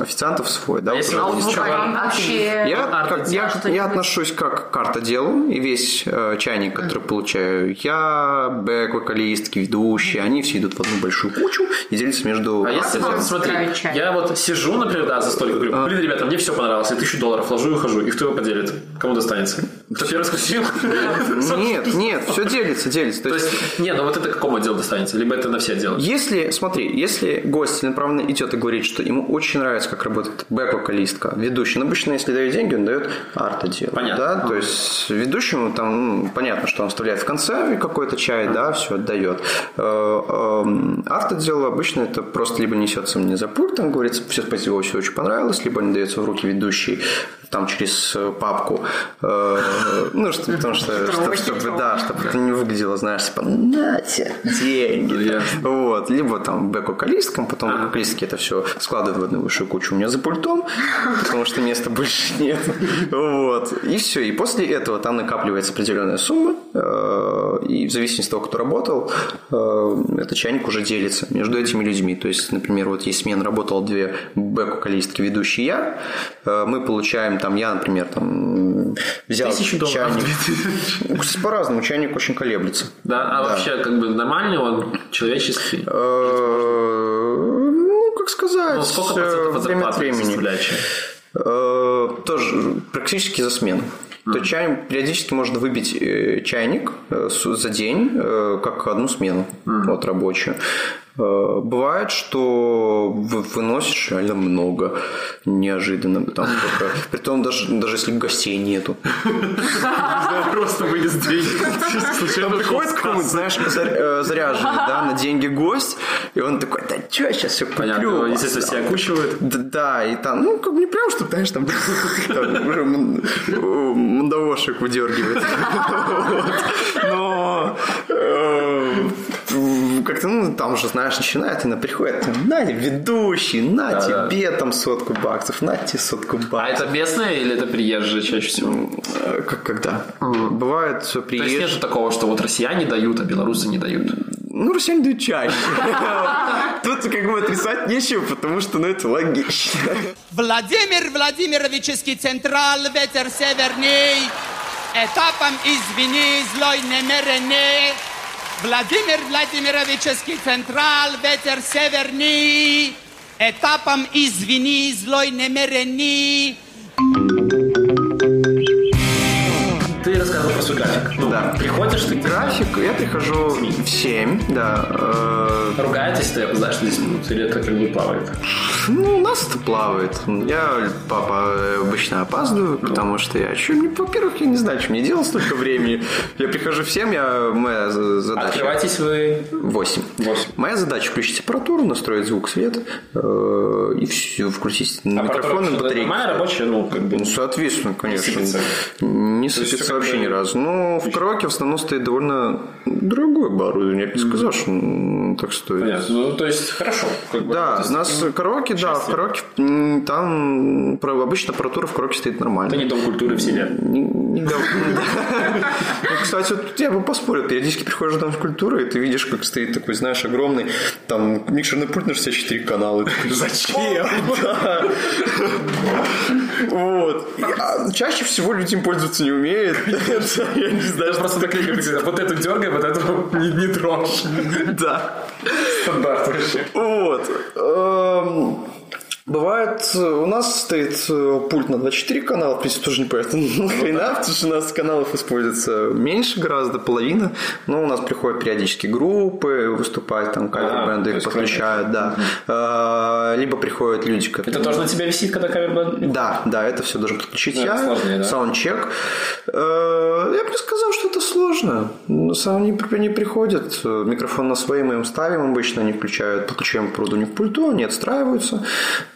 официантов свой, да. А если есть чай. Вообще... Я, арта как- я, что-нибудь. я отношусь как к арта-делу, и весь э, чайник, который получаю я, бэк, вокалистки, ведущие, они все идут в одну большую кучу и делятся между... А если, вот, смотри, чай. я вот сижу, например, да, за столиком, говорю, блин, ребята, мне все понравилось, я тысячу долларов вложу и ухожу, и кто его поделит? Кому достанется? Кто первый спросил? Нет, нет, все делится, делится. То есть, есть, не, ну вот это какому отделу достанется? Либо это на все отделы? если, смотри, если гость целенаправленно идет и говорит, что ему очень нравится, как работает бэк-вокалистка, ведущий, ну, обычно, если дает деньги, он дает арт-отдел. Понятно. Да? То есть, ведущему там, ну, понятно, что он вставляет в конце какой-то чай, да, все отдает. Э, эм, Арт-отдел обычно это просто либо несется мне за пультом, говорится, все спасибо, все очень понравилось, либо не дается в руки ведущий там через э, папку. Э, Ну, что, потому что, чтобы, чтобы, да, чтобы это не выглядело, знаешь, типа, нате, деньги. Вот. Либо там бэк-вокалисткам, потом вокалистки это все складывают в одну большую кучу у меня за пультом, потому что места больше нет. Вот. И все. И после этого там накапливается определенная сумма, э, и в зависимости от того, кто работал, этот чайник уже делится между этими людьми. То есть, например, вот есть смен работал две бэк-вокалистки, ведущий я, э, мы получаем там, я, например, там взял Тысячу долларов. чайник. Ну, кстати, по-разному, чайник очень колеблется. Да, а вообще, как бы, нормальный он, человеческий? Э, Ну, как сказать, Ну, сколько процентов от время от времени. Э, Тоже практически за смену. То чайник периодически может выбить чайник за день, как одну смену, вот рабочую. Э, Бывает, что вы- выносишь реально много, неожиданно. Там только, притом даже, даже если гостей нету. Просто вынес деньги. Там приходит какой-нибудь, знаешь, зар- э, заряженный, да, на деньги гость, и он такой, да что, я сейчас все куплю. Понятно, естественно, все окучивают. Да, и там, ну, как бы не прям, что, знаешь, там, уже мандавошек выдергивает. Но э, как-то, ну, там уже, знаешь, начинает, она приходит, на, ведущий, на Да-да. тебе там сотку баксов, на тебе сотку А баксов. это местные или это приезжие чаще всего? Э, Как когда? Бывает То есть приезжие. нет такого, что вот россияне дают, а белорусы не дают. Ну, россияне дают чаще. Тут как бы отрицать нечего, потому что, ну, это логично. Владимир Владимировичский централ, ветер северный, этапом извини, злой намеренный. Владимир Владимировичский централ, ветер северный, этапом извини, злой намеренный. Ты рассказывал про свой график. Ну, Да. Приходишь, ты График, я прихожу в 7, да. э, ругаетесь, ты опоздаешь на 10 минут, или это как бы плавает? Ну, у нас это плавает. Я, папа, обычно опаздываю, потому что я... мне, во-первых, я не знаю, что мне делать столько времени. Я прихожу в 7, я, моя за- задача... Открывайтесь вы 8. Восемь. Моя задача включить аппаратуру, настроить звук, свет э, и все, включить микрофон и батарейки. Моя рабочая, ну, как бы... Ну, соответственно, конечно. сыпется. Не сыпется вообще ни разу. Но в караоке в основном стоит довольно дорогое оборудование. Я бы не сказал, что так стоит. Понятно. Ну, то есть, хорошо. Как бы, Да, у нас караоке, да, в караоке там про- обычно аппаратура в караоке стоит нормально. Это не дом культуры в селе. Не- не дом- Ну, Кстати, вот я бы поспорил. Периодически приходишь в дом культуры, и ты видишь, как стоит такой, знаешь, огромный там микшерный пульт на 64 канала. Зачем? Вот. А, Чаще всего люди им пользоваться не умеют. Я не знаю, что Просто такие, как вот эту дергай, вот эту не, не трожь. Да. Стандарт вообще. Вот. Бывает, э, у нас стоит э, пульт на 24 канала, в принципе, тоже непонятно нахрена, потому что у нас каналов используется меньше гораздо, половина, но у нас приходят периодически группы выступать, там А, кавер-бенды то их подключают, да. Либо приходят люди, которые... Это тоже на тебя висит, когда кавер Да, да, это все должен подключить Да, я. это сложнее, да. Саундчек. Э, Я бы не сказал, что это сложно. Но Сам не, не приходят. Микрофон на свои мы им ставим обычно, они включают, подключаем проводу не к пульту, они отстраиваются.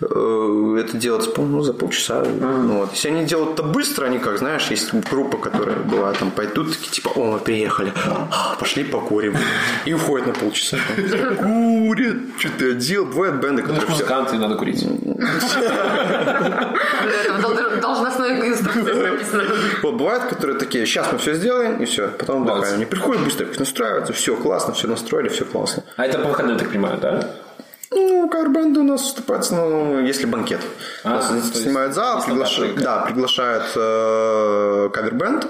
Э, Это делается, по-моему, за полчаса. Ну, вот. Если они делают это быстро, они как, знаешь, есть группа, которая бывает, там пойдут, такие, типа, о, мы приехали, А, пошли покурим. И уходят на полчаса. Курят, что-то делают. Бывают бенды, которые все Музыканты, надо курить. Должностной инструкции написано. Вот бывают, которые такие, сейчас мы все сделаем, и все. Потом отдыхаем. Они приходят быстро, настраиваются, все классно, все настроили, все классно. А это по выходным, так понимаю, да? Ну, кавербенды у нас выступают, ну, если банкет. А, снимают зал, нестандартный приглаша- да, приглашают э, кавербенд,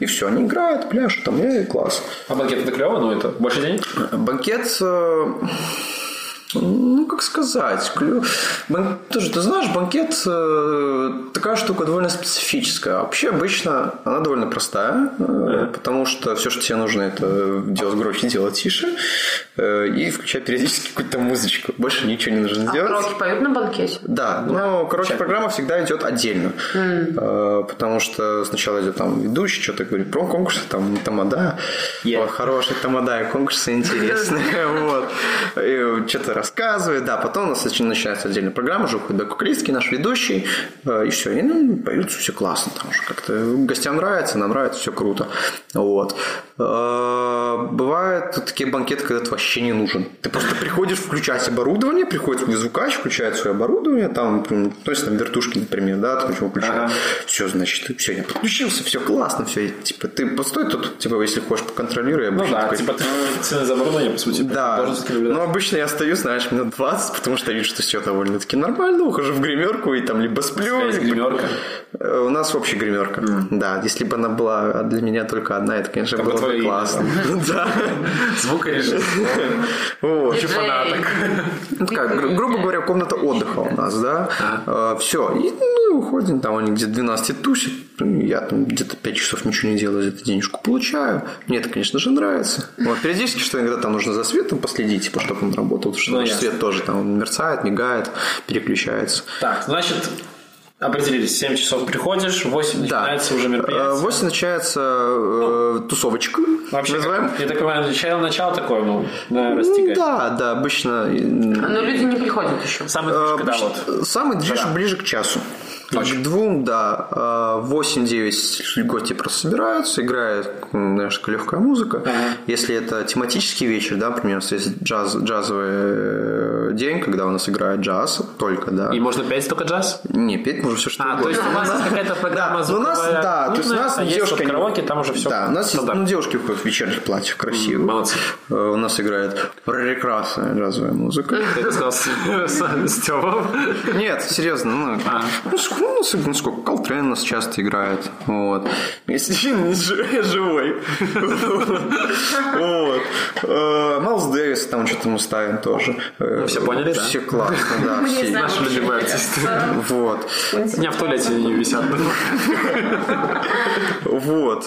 и все, они играют, пляшут, там, и класс. А банкет это клево, но это больше денег? Банкет, э, ну, как сказать, клю- бан- тоже, ты знаешь, банкет э, такая штука довольно специфическая. Вообще, обычно она довольно простая, э, потому что все, что тебе нужно, это делать громче, делать тише э, и включать периодически какую-то музычку. Больше ничего не нужно А делать. караоке поют на банкете? Да, но, короче, программа всегда идет отдельно. Э, Потому что сначала идет там ведущий, что-то говорит про конкурсы, там тамада. Yeah. Ой, хорошие тамада и конкурсы интересные. Вот. Что-то рассказывает, да. Потом у нас нач- начинается отдельная программа, уже уходит вокалистки, наш ведущий, э, и все. И ну, поют все классно. Там уже как-то гостям нравится, нам нравится, все круто. Вот. Э, Бывают такие банкеты, когда ты вообще не нужен. Ты просто приходишь включать оборудование, приходит свой звукач, включает свое оборудование, там, то есть там вертушки, например, да, ты его включаешь. Ага. Все, значит, все, я подключился, все классно, все. Типа, ты постой тут, типа, если хочешь, поконтролируй. Ну да, такой, типа ты цены за оборудование, по сути, да, но обычно я стою, знаешь, минут 20, потому что вижу, что все довольно-таки нормально, ухожу в гримерку и там либо сплю. Есть либо- гримерка. Э, У нас общая гримерка. Да, если бы она была для меня только одна, это, конечно, Там бы было бы классно. Да. Звукорежиссер. Вот. Диджей. Ну, как, гру- грубо говоря, комната отдыха у нас, да. все. И ну, уходим, там они где-то 12 тусят. Ну, Я там где-то 5 часов ничего не делаю, за это денежку получаю. Мне это, конечно же, нравится. Вот, периодически, что иногда там нужно за светом последить, типа, чтобы он работал, потому что Ну, наш ясно. свет тоже там мерцает, мигает, переключается. Так, значит, определились, 7 часов приходишь, 8 начинается уже Э, мероприятие. 8 начинается э, тусовочка. Вообще, называем. я так понимаю, начало, начало такое, ну, Ну, растягать. Да, да, обычно э, Но люди не приходят еще. Самый Э, движ, когда обычно- вот. Самый движ ближе к часу. К двум, да. Э, 8-9 гости просто собираются, играет, знаешь, легкая музыка. Если это тематический вечер, да, например, у нас есть джаз, джазовый э, день, когда у нас играет джаз только, да. И можно петь только джаз? Не, петь можно все что А, угодно. то есть у вас какая-то программа Ну, у нас, да, то есть у нас а есть девушка... караоке, там уже все Да, у нас есть, ну, девушки выходят в вечерних платьях красивых. молодцы. Э, У нас играет прекрасная джазовая музыка. Ты сказал с, с, с Тёмом. Нет, серьезно, ну, А. ну, ну, ну, сколько, Колтрейн у нас часто играет, вот. Если не жи- живой. Вот. Э, Майлз Дэвис там что-то мы ставим тоже. Э, все поняли, да? Все классно, да. Не все. Наши любимые артисты. Вот. У меня в туалете они висят. Вот.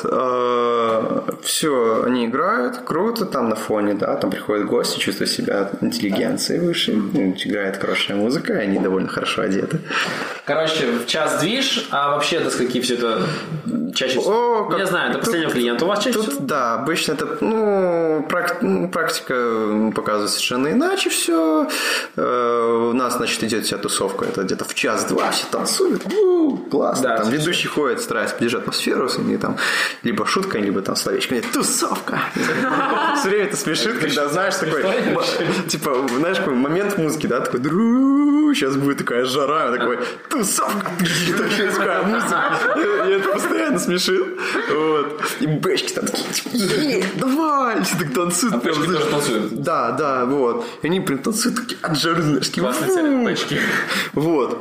Все, они играют, круто, там на фоне, да, там приходят гости, чувствуют себя интеллигенцией выше, ну, играет хорошая музыка, и они довольно хорошо одеты. Короче, в час движ, а вообще до скольки все это чаще всего? О, как- я знаю, до последнего клиента у вас чаще Тут, всего? да, обычно это, ну, прак- ну, практика показывает совершенно иначе все. у нас, значит, идет вся тусовка, это где-то в час-два все танцуют, у, классно. Да, там слушай. ведущий ходит, старается поддержать атмосферу, и там либо шутка, либо там словечко, нет, тусовка. Все время это смешит, когда, знаешь, такой, типа, знаешь, такой момент музыки, да, такой, сейчас будет такая жара, такой, тусовка, такая музыка. И это постоянно смешит. Вот. И бэчки там такие, типа, «Е, давай, все так танцуют. А прям, тоже танцуют? Да, да, вот. И они прям танцуют такие от жары, «Фу». цвет бэчки. Вот.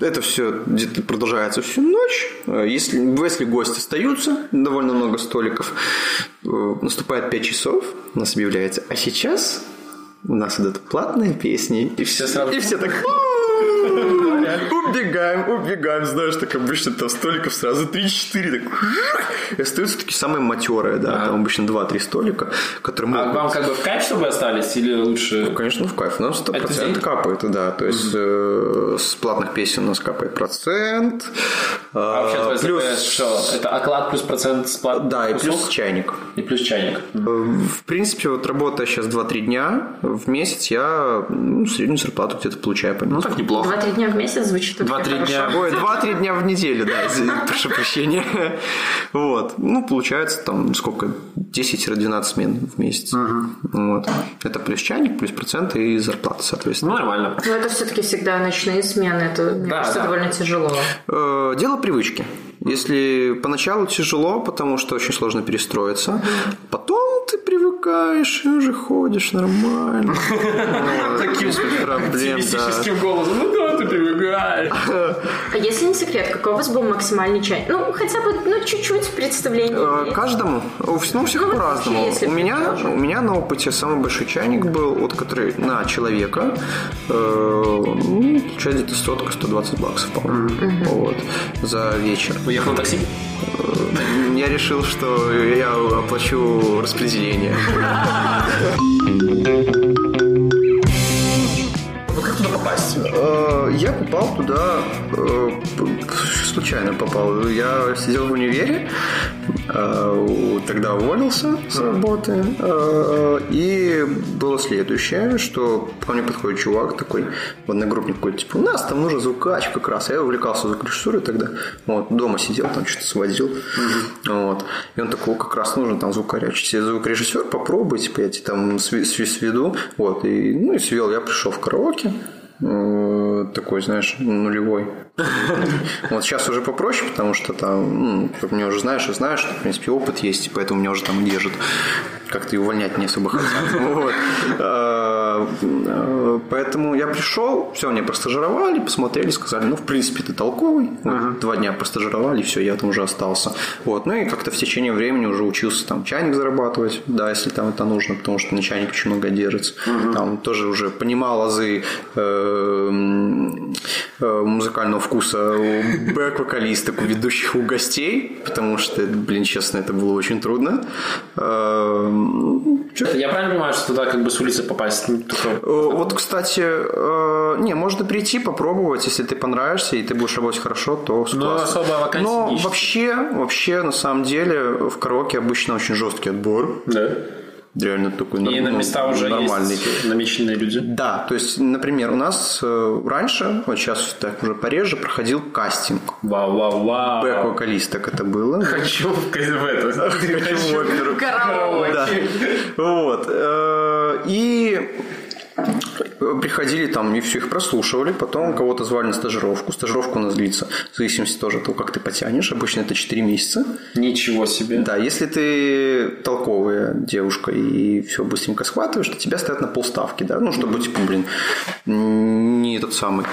Это все где-то продолжается всю ночь. Э, Если, если гости остаются, довольно много столиков, э, наступает 5 часов, у нас объявляется, а сейчас у нас идут платные песни, и все, сразу- и все так убегаем, убегаем, знаешь, так обычно там столиков сразу 3-4, так и остаются такие самые матерые, да, там обычно 2-3 столика, которые А могут вам как бы в кайф, чтобы остались, или лучше... Конечно, в кайф. У нас 100% Это деньги? капает, да. То есть э, с платных песен у нас капает процент. А вообще твой плюс, ЗПС что? Это оклад плюс процент с плат- да, и плюс чайник. И плюс чайник. Э, В принципе, вот работая сейчас 2-3 дня в месяц, я ну, среднюю зарплату где-то получаю по Ну, так неплохо. Два-три дня в месяц звучит Два-три дня. Ой, 2-3 дня в неделю, да, прошу прощения. Вот. Ну, получается там сколько? 10-12 смен в месяц. Вот. Это плюс чайник, плюс проценты и зарплата, соответственно. Ну, нормально. Но это все-таки всегда ночные смены. Это, мне Да, кажется, да. довольно тяжело. Э, Дело привычки. Если поначалу тяжело, потому что очень сложно перестроиться, потом ты привык привыкаешь, и уже ходишь нормально. Таким Без проблем, да. голосом. Ну да, ты привыкаешь. А если не секрет, какой у вас был максимальный чай? Ну, хотя бы, ну, чуть-чуть представление. Э? Каждому? Ну, у всех Ну, по-разному. У меня, у меня на опыте самый большой чайник был, вот, который на человека, э, ну, получается где-то сотка, 120 баксов, по-моему, вот, за вечер. Уехал на такси? Я решил, что я оплачу распределение. Ну Э, Я попал туда, э, случайно попал. Я сидел в универе, э, тогда уволился с работы. э, И было следующее, что ко мне подходит чувак такой, в одногруппник какой-то, типа, у нас там нужен звукач как раз. Я увлекался звукорежиссурой тогда. Вот, дома сидел, там что-то сводил. Вот. И он такой, «О, как раз нужен там звукаря. Себе звукорежиссер, попробуй, типа, я тебе там сви- сви- сведу. Вот, и, ну, и свел. Я пришел в караоке, такой, знаешь, нулевой. Вот сейчас уже попроще, потому что там, ну, как мне уже знаешь и знаешь, что, в принципе, опыт есть, поэтому меня уже там держат. Как-то и увольнять не особо хотят. Вот. Э, Поэтому я пришел, все, мне простажировали, посмотрели, сказали, ну, в принципе, ты толковый. Вот, Два дня простажировали, все, я там уже остался. Вот. Ну и как-то в течение времени уже учился там чайник зарабатывать, да, если там это нужно, потому что на чайник очень много держится. Там тоже уже понимал азы э, м, э, музыкального вкуса у бэк-вокалисток, у ведущих, у гостей, потому что, блин, честно, это было очень трудно. Э, ну, чё- Я правильно понимаю, что туда как бы с улицы попасть? Ну, Э, Вот, кстати, э, не, можно прийти, попробовать, если ты понравишься и ты будешь работать хорошо, то всё Но особо вакансий Но вообще, вообще, на самом деле, в караоке обычно очень жесткий отбор. Да. Реально такой И на ну, места уже нормальный. есть намеченные люди. Да, то есть, например, у нас э, раньше, вот сейчас так уже пореже, проходил кастинг. Вау-вау-вау. Бэк-вокалисток это было. Хочу в в это. Хочу в оперу. Вот. И приходили там и все их прослушивали, потом кого-то звали на стажировку. Стажировка у нас длится в зависимости тоже от того, как ты потянешь. Обычно это 4 месяца. Ничего себе. Да, если ты толковая девушка и все быстренько схватываешь, то тебя ставят на полставки, да, ну, чтобы, типа, блин, не этот самый,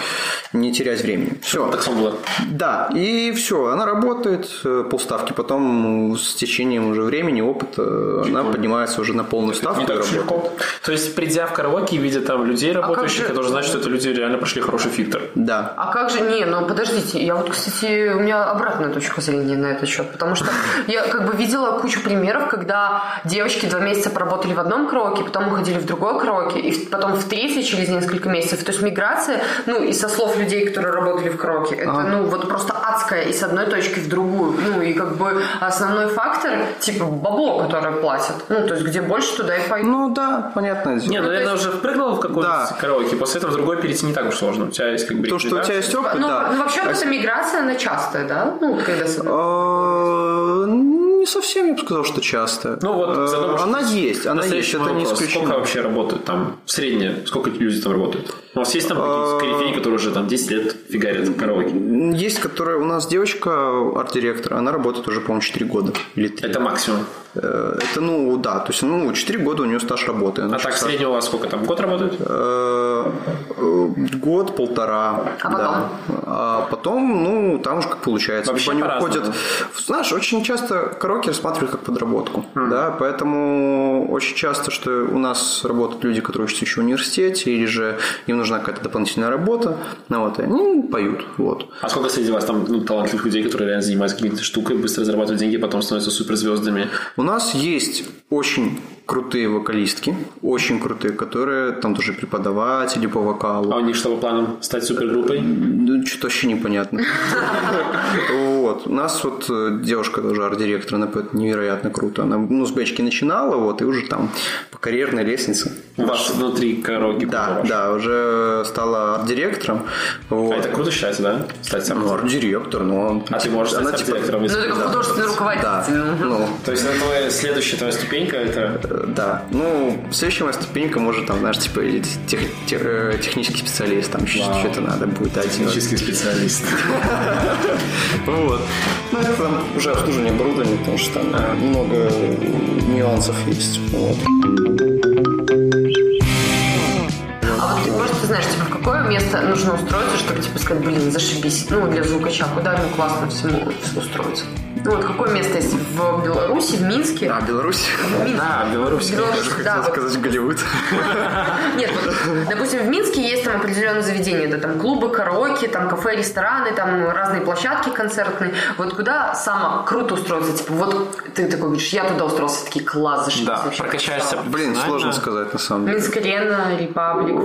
не терять времени. Все. Так было. Да, и все, она работает, э, полставки, потом с течением уже времени, опыта, она поднимается уже на полную ставку Не так работает. То есть, придя в караоке видя там людей работающих, же- это уже значит, что это люди реально прошли хороший фильтр. Да. А как же, не, ну подождите, я вот, кстати, у меня обратная точка зрения на этот счет, потому что я как бы видела кучу примеров, когда девочки два месяца поработали в одном караоке, потом уходили в другой караоке, и потом в третий через несколько месяцев. То есть миграция, ну и со слов людей, которые работали в караоке, это ну вот просто адская и с одной точки в другую. Ну и как бы основной фактор, типа бабло, которое платят. Ну то есть где больше, туда и пойдут. Ну да, понятное дело. Не, ну, наверное, уже впрыгнул в какой-то Да. караоке, после этого в другой перейти не так уж сложно. У тебя есть как бы То, что у тебя есть опыт, Ну, да. ну, вообще вот эта миграция, она частая, да? Ну, вот когда... Э, Не совсем, я бы сказал, что часто. Ну вот, Э, заодно, она есть, она есть, это не вопрос. Сколько исключено. вообще работают там? В среднем, сколько люди там работают? У вас есть там какие-то корифеи, которые уже там 10 лет фигарят в караоке? Есть, которая у нас девочка, арт-директор, она работает уже, по-моему, 4 года или 3. Это максимум. Это, ну, да, то есть, ну, 4 года у нее стаж работы. Она А так, в сейчас, среднем у вас сколько там? Год работают? э, э, Год, полтора. А потом? да. А потом, ну, там уж как получается. Вообще Либо они по-разному. уходят... Знаешь, очень часто караоке рассматривают как подработку. Да, поэтому очень часто, что у нас работают люди, которые учатся еще в университете, или же им нужна какая-то дополнительная работа, ну, вот, и они поют. Вот. А сколько среди вас там ну, талантливых людей, которые реально занимаются какой-то штукой, быстро зарабатывают деньги, потом становятся суперзвездами? У нас есть очень крутые вокалистки, очень крутые, которые там тоже преподаватели по вокалу. А у них что по планам? Стать супергруппой? Ну, что-то вообще непонятно. Вот. У нас вот э, девушка тоже арт-директор, она поет невероятно круто. Она, ну, с бэчки начинала, вот, и уже там по карьерной лестнице. У вас внутри караоке? Да, да, уже стала арт-директором. А это круто считается, да? Стать сам. Ну, арт-директор, но он... А ты можешь стать она, типа, арт-директором? Ну, художественный Да, руководитель. ну. ну, То есть это твоя следующая твоя ступенька, это да. Ну, следующая моя ступенька может там, знаешь, типа тех- тех- э, технический специалист, там еще что-то надо будет да, делать. Технический специалист. Вот. Ну, это там уже обслуживание оборудования, потому что там э, много нюансов есть. Вот. А вот ты знаешь, типа, в какое место нужно устроиться, чтобы, типа, сказать, блин, зашибись, ну, для звукача, куда ему классно всему устроиться? Ну, вот какое место есть в Беларуси, в Минске? А, Беларусь? В Минске. Да, Беларусь. Беларусь, да, Хотел вот. сказать Голливуд. Нет, вот, допустим, в Минске есть там определенные заведения, да, там клубы, караоке, там кафе, рестораны, там разные площадки концертные. Вот куда самое круто устроиться? Типа, вот ты такой говоришь, я туда устроился, такие класс, зашибись Да, вообще. прокачаешься. Блин, сложно сказать на самом деле. Минск Арена, Репаблик.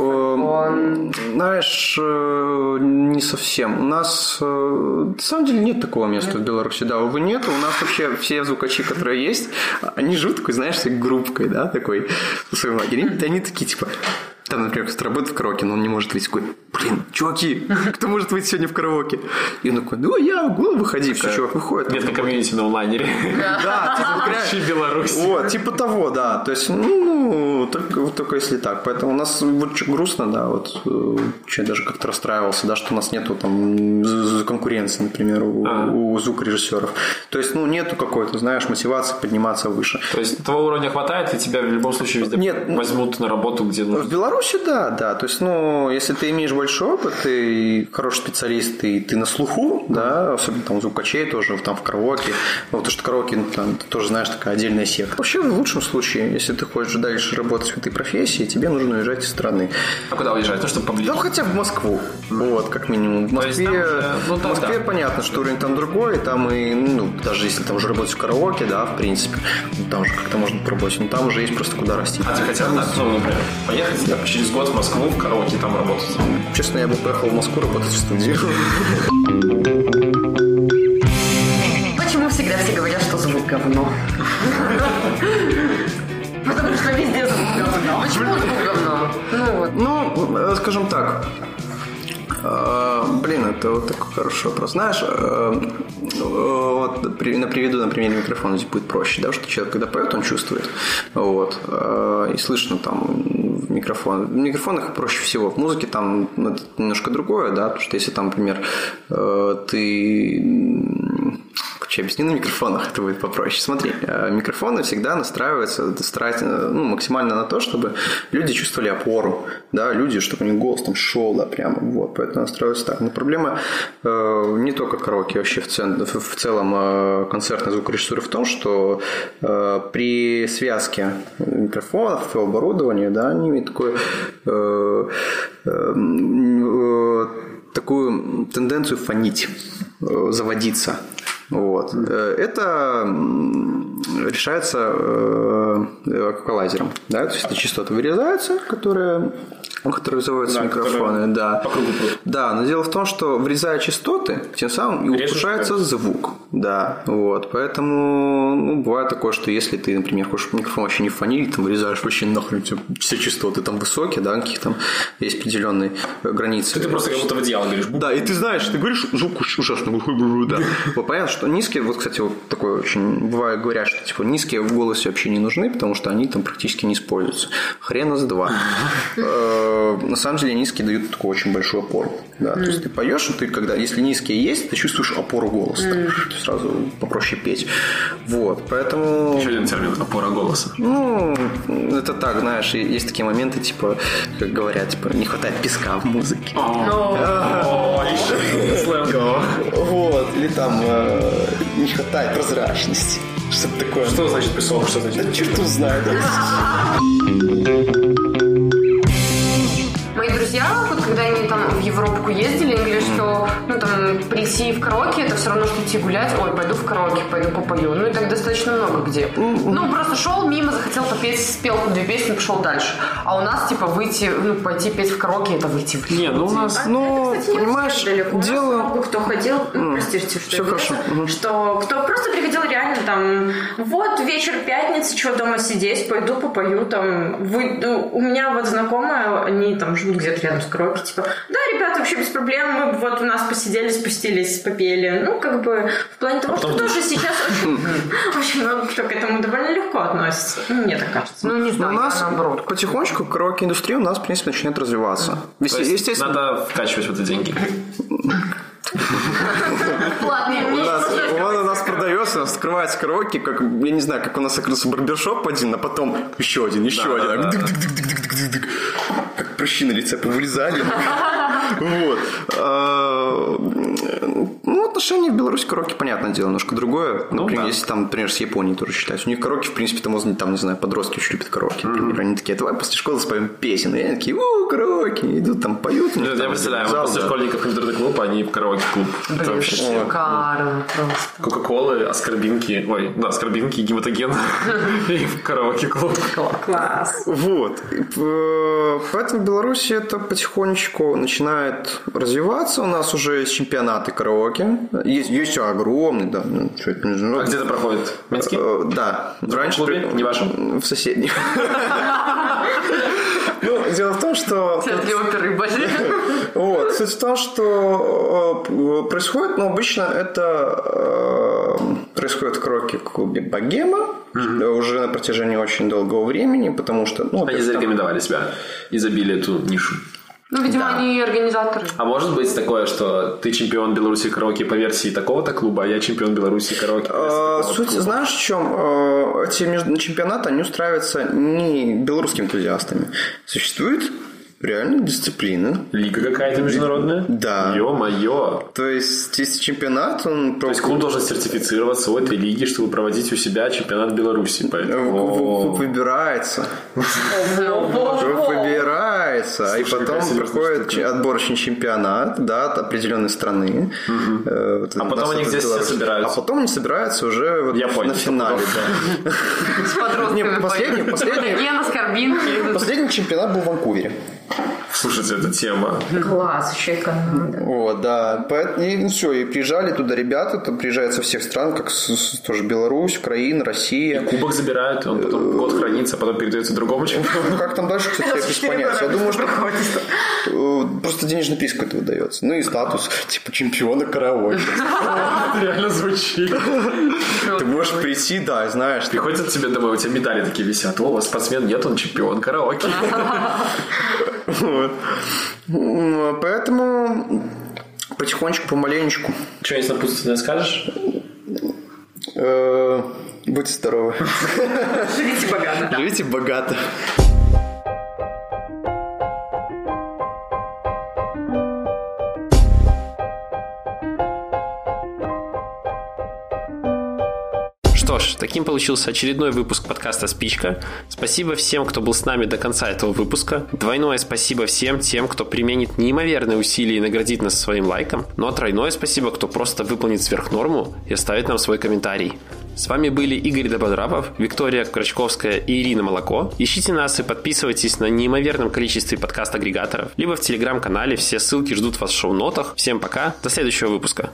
Знаешь, э, не совсем. У нас, э, на самом деле, нет такого места в Беларуси. Да, увы, нет. У нас вообще все звукачи, которые есть, они живут такой, знаешь, группкой, да, такой, в своем лагере. И Они такие, типа, там, например, кто-то работает в караоке, но он не может выйти. Такой, блин, чуваки, кто может выйти сегодня в караоке? И он такой, ну, я могу, выходи. Все, чувак выходит. Нет, на комьюнити на онлайнере. Да, типа, Беларусь. Вот, типа того, да. То есть, ну, только, вот только если так. Поэтому у нас вот чё грустно, да, вот э, я даже как-то расстраивался, да, что у нас нету там конкуренции, например, у, А. у звукорежиссеров. То есть, ну, нету какой-то, знаешь, мотивации подниматься выше. То есть твоего уровня хватает, и тебя в любом случае везде Нет. возьмут на работу, где В нужно. Беларуси, да, да. То есть, ну, если ты имеешь большой опыт, ты хороший специалист, и ты на слуху, да, особенно там у звукачей тоже, там в караоке. Ну, потому что караоке, ну, там, ты тоже знаешь, такая отдельная секта. Вообще, в лучшем случае, если ты хочешь дальше работать в этой профессии, тебе нужно уезжать из страны. А куда уезжать? Ну, чтобы поближе. Ну, хотя в Москву. Вот, как минимум. В Москве, уже- ну, в там Москве да. понятно, что уровень там другой, там и, ну, даже если там уже работать в караоке, да, в принципе, ну, там же как-то можно пробовать, но там уже есть просто куда расти. А ты хотел так, ну, например, поехать да, через год в Москву, в караоке, там работать. Честно, я бы поехал в Москву работать в студию. Почему всегда все говорят, что звук говно? Потому что везде звук говно. Почему звук говно? Ну вот. Ну, э, скажем так, э, Блин, это вот такой хороший вопрос. Знаешь, э, вот на- приведу на примере микрофона, здесь будет проще, да, что человек, когда поет, он чувствует, вот, и слышно там микрофон. В микрофонах проще всего. В музыке там это немножко другое, да, потому что если там, например, э, ты я объясню на микрофонах, это будет попроще. Смотри, э, микрофоны всегда настраиваются стараются, ну, максимально на то, чтобы люди чувствовали опору, да, люди, чтобы у них голос там шел, да, прямо, вот, поэтому настраиваются так. Но проблема э, не только караоке, вообще в, цен- в- в целом э, концертной звукорежиссуры в том, что э, при связке микрофонов и оборудования, да, они имеют такое э, э, э, такую тенденцию фонить, э, заводиться. Вот. Э, Это решается эквалайзером. Да? То есть это частоты вырезаются, которые вызываются Да, микрофоны, да. Да, но дело в том, что врезая частоты, тем самым и Режешь улучшается звук. Да, вот. Поэтому ну, бывает такое, что если ты, например, хочешь микрофон вообще не фонить, там вырезаешь вообще нахрен все частоты там высокие, да, каких там есть определенные э, границы. Ты просто как будто в идеал говоришь. Да, и ты знаешь, ты говоришь звук уж- ужасно глухой, да. Понятно, что низкие, вот, кстати, вот такое очень, бывает, говорят, что типа низкие в голосе вообще не нужны, потому что они там практически не используются. Хрена с два. Э, На самом деле низкие дают такую очень большую опору. Да, то есть ты поешь, и ты когда, если низкие есть, ты чувствуешь опору голоса. Ты сразу попроще петь. Вот, поэтому... Еще один термин – опора голоса. Ну, это так, знаешь, есть такие моменты, типа, как говорят, типа, не хватает песка в музыке. Вот, или там э, не хватает прозрачности. Что-то такое. Что значит песок? Что значит? Да черт знает. Мои друзья, когда они там в Европу ездили, они говорили, что ну там прийти в караоке это все равно, что идти гулять. Ой, пойду в караоке, пойду попою. Ну и так достаточно много где. Ну, просто шел мимо, захотел попеть, спел две песни, пошел дальше. А у нас, типа, выйти, ну, пойти петь в караоке, это выйти в Не, ну у нас... Ну, Это, кстати, понимаешь, далеко. У нас дело... много кто ходил, ну, простите, что всё я хорошо. Мгм. что кто просто приходил реально там, вот вечер пятницы, что дома сидеть, пойду попою там. Вы, ну, у меня вот знакомая, они там живут где-то рядом с караоке, типа, да, ребята, вообще без проблем. Мы вот у нас посидели, спустились, попели. Ну, как бы, в плане того, что тоже сейчас очень, много кто к этому довольно легко относится. Ну, мне так кажется. Ну, не Но знаю, у нас наоборот. потихонечку караоке-индустрия у нас, в принципе, начинает развиваться. Естественно, надо вкачивать в это деньги. У нас, нас, у нас продается, открывается караоке, как, я не знаю, как у нас открылся барбершоп один, а потом еще один, еще один. Как прыщи на лице повылезали. Вот. А, Ну, отношения в Беларуси к караоке, понятное дело, немножко другое. Например, да. если там, например, с Японией тоже считать. У них караоке, в принципе, там, возможно, там, не знаю, подростки очень любят караоке. Например, они такие, давай после школы споем песен. И они такие, у, караоке. Идут там, поют. у них Я представляю, зал, после да. школьников в интернет клуб, они в караоке-клуб. Это вообще шикарно просто. Кока-колы, аскорбинки, ой, да, аскорбинки, гематоген и в караоке-клуб. Класс. Вот. Э, Поэтому в Беларуси это потихонечку начинает развиваться. У нас уже есть чемпионаты караоке. Есть, есть огромный, да. ну, чё это, международный. А где это проходит? В Минске? Э, Да. Раньше клубе? при- Не вашем? В соседнем. Ну, дело в том, что оперы были. вот. Суть в том, что э, происходит, но обычно это э, происходит в караоке клубе Богема уже на протяжении очень долгого времени, потому что... Ну, Они зарекомендовали себя и забили эту нишу. Ну, видимо, они организаторы. А может быть такое, что ты чемпион Беларуси караоке по версии такого-то клуба, а я чемпион Беларуси караоке по версии такого-то Суть, клуба? знаешь, в чем? Э, Эти чемпионаты, они устраиваются не белорусскими энтузиастами. Существует реально дисциплина. Лига какая-то международная? Да. Ё-моё. То есть, есть чемпионат, он... То есть клуб должен сертифицироваться у этой лиги, чтобы проводить у себя чемпионат Беларуси. Поэтому... Клуб выбирается. Клуб выбирается. И потом проходит отборочный чемпионат да, от определенной страны. Э, А потом они все Беларусь. собираются. А потом они собираются уже на финале. С подростками. Последний чемпионат был в Ванкувере. Слушайте, эта тема. Класс, еще и команда. Вот, да. И ну, все, и приезжали туда ребята, там приезжают со всех стран, как с- с- тоже Беларусь, Украина, Россия. Кубок забирают, он потом год хранится, а потом передается другому. Ну, как там дальше, кстати, я без понятия. Я думаю, что э, просто денежный приз какой-то выдается. Ну и статус, типа чемпиона караоке. Реально звучит. Ты можешь прийти, да, знаешь, Приходят тебе домой, у тебя медали такие висят. О, у вас спортсмен нет, он чемпион караоке. Вот. Поэтому потихонечку, помаленечку. Что-нибудь напутственное скажешь? Э, Будьте здоровы. Живите богато. Живите богато. Таким получился очередной выпуск подкаста «Спичка». Спасибо всем, кто был с нами до конца этого выпуска. Двойное спасибо всем тем, кто применит неимоверные усилия и наградит нас своим лайком. Ну а тройное спасибо, кто просто выполнит сверхнорму и оставит нам свой комментарий. С вами были Игорь Дободрапов, Виктория Крачковская и Ирина Молоко. Ищите нас и подписывайтесь на неимоверном количестве подкаст-агрегаторов, либо в телеграм-канале. Все ссылки ждут вас в шоу-нотах. Всем пока, до следующего выпуска.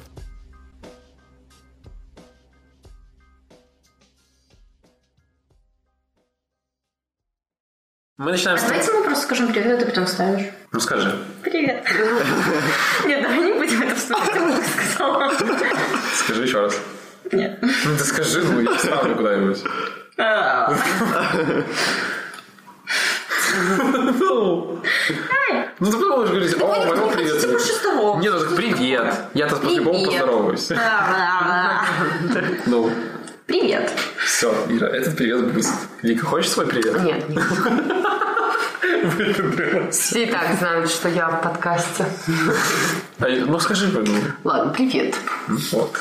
Мы начинаем с... Давайте мы просто скажем привет, а ты потом ставишь. Ну скажи. Привет. Нет, давай не будем это вспоминать, сказала. Скажи еще раз. Нет. Ну ты скажи, ну я ставлю куда-нибудь. А, Ну, ну ты потом можешь говорить, о, моему не привет. больше здороваться. Нет, ну привет. Я-то по-любому поздороваюсь. А, Ну, Привет. все, Ира, этот привет будет. Вика, хочешь свой привет? Нет, нет. Все и так знают, что я в подкасте. А, Ну скажи, ну, Ладно, привет. вот.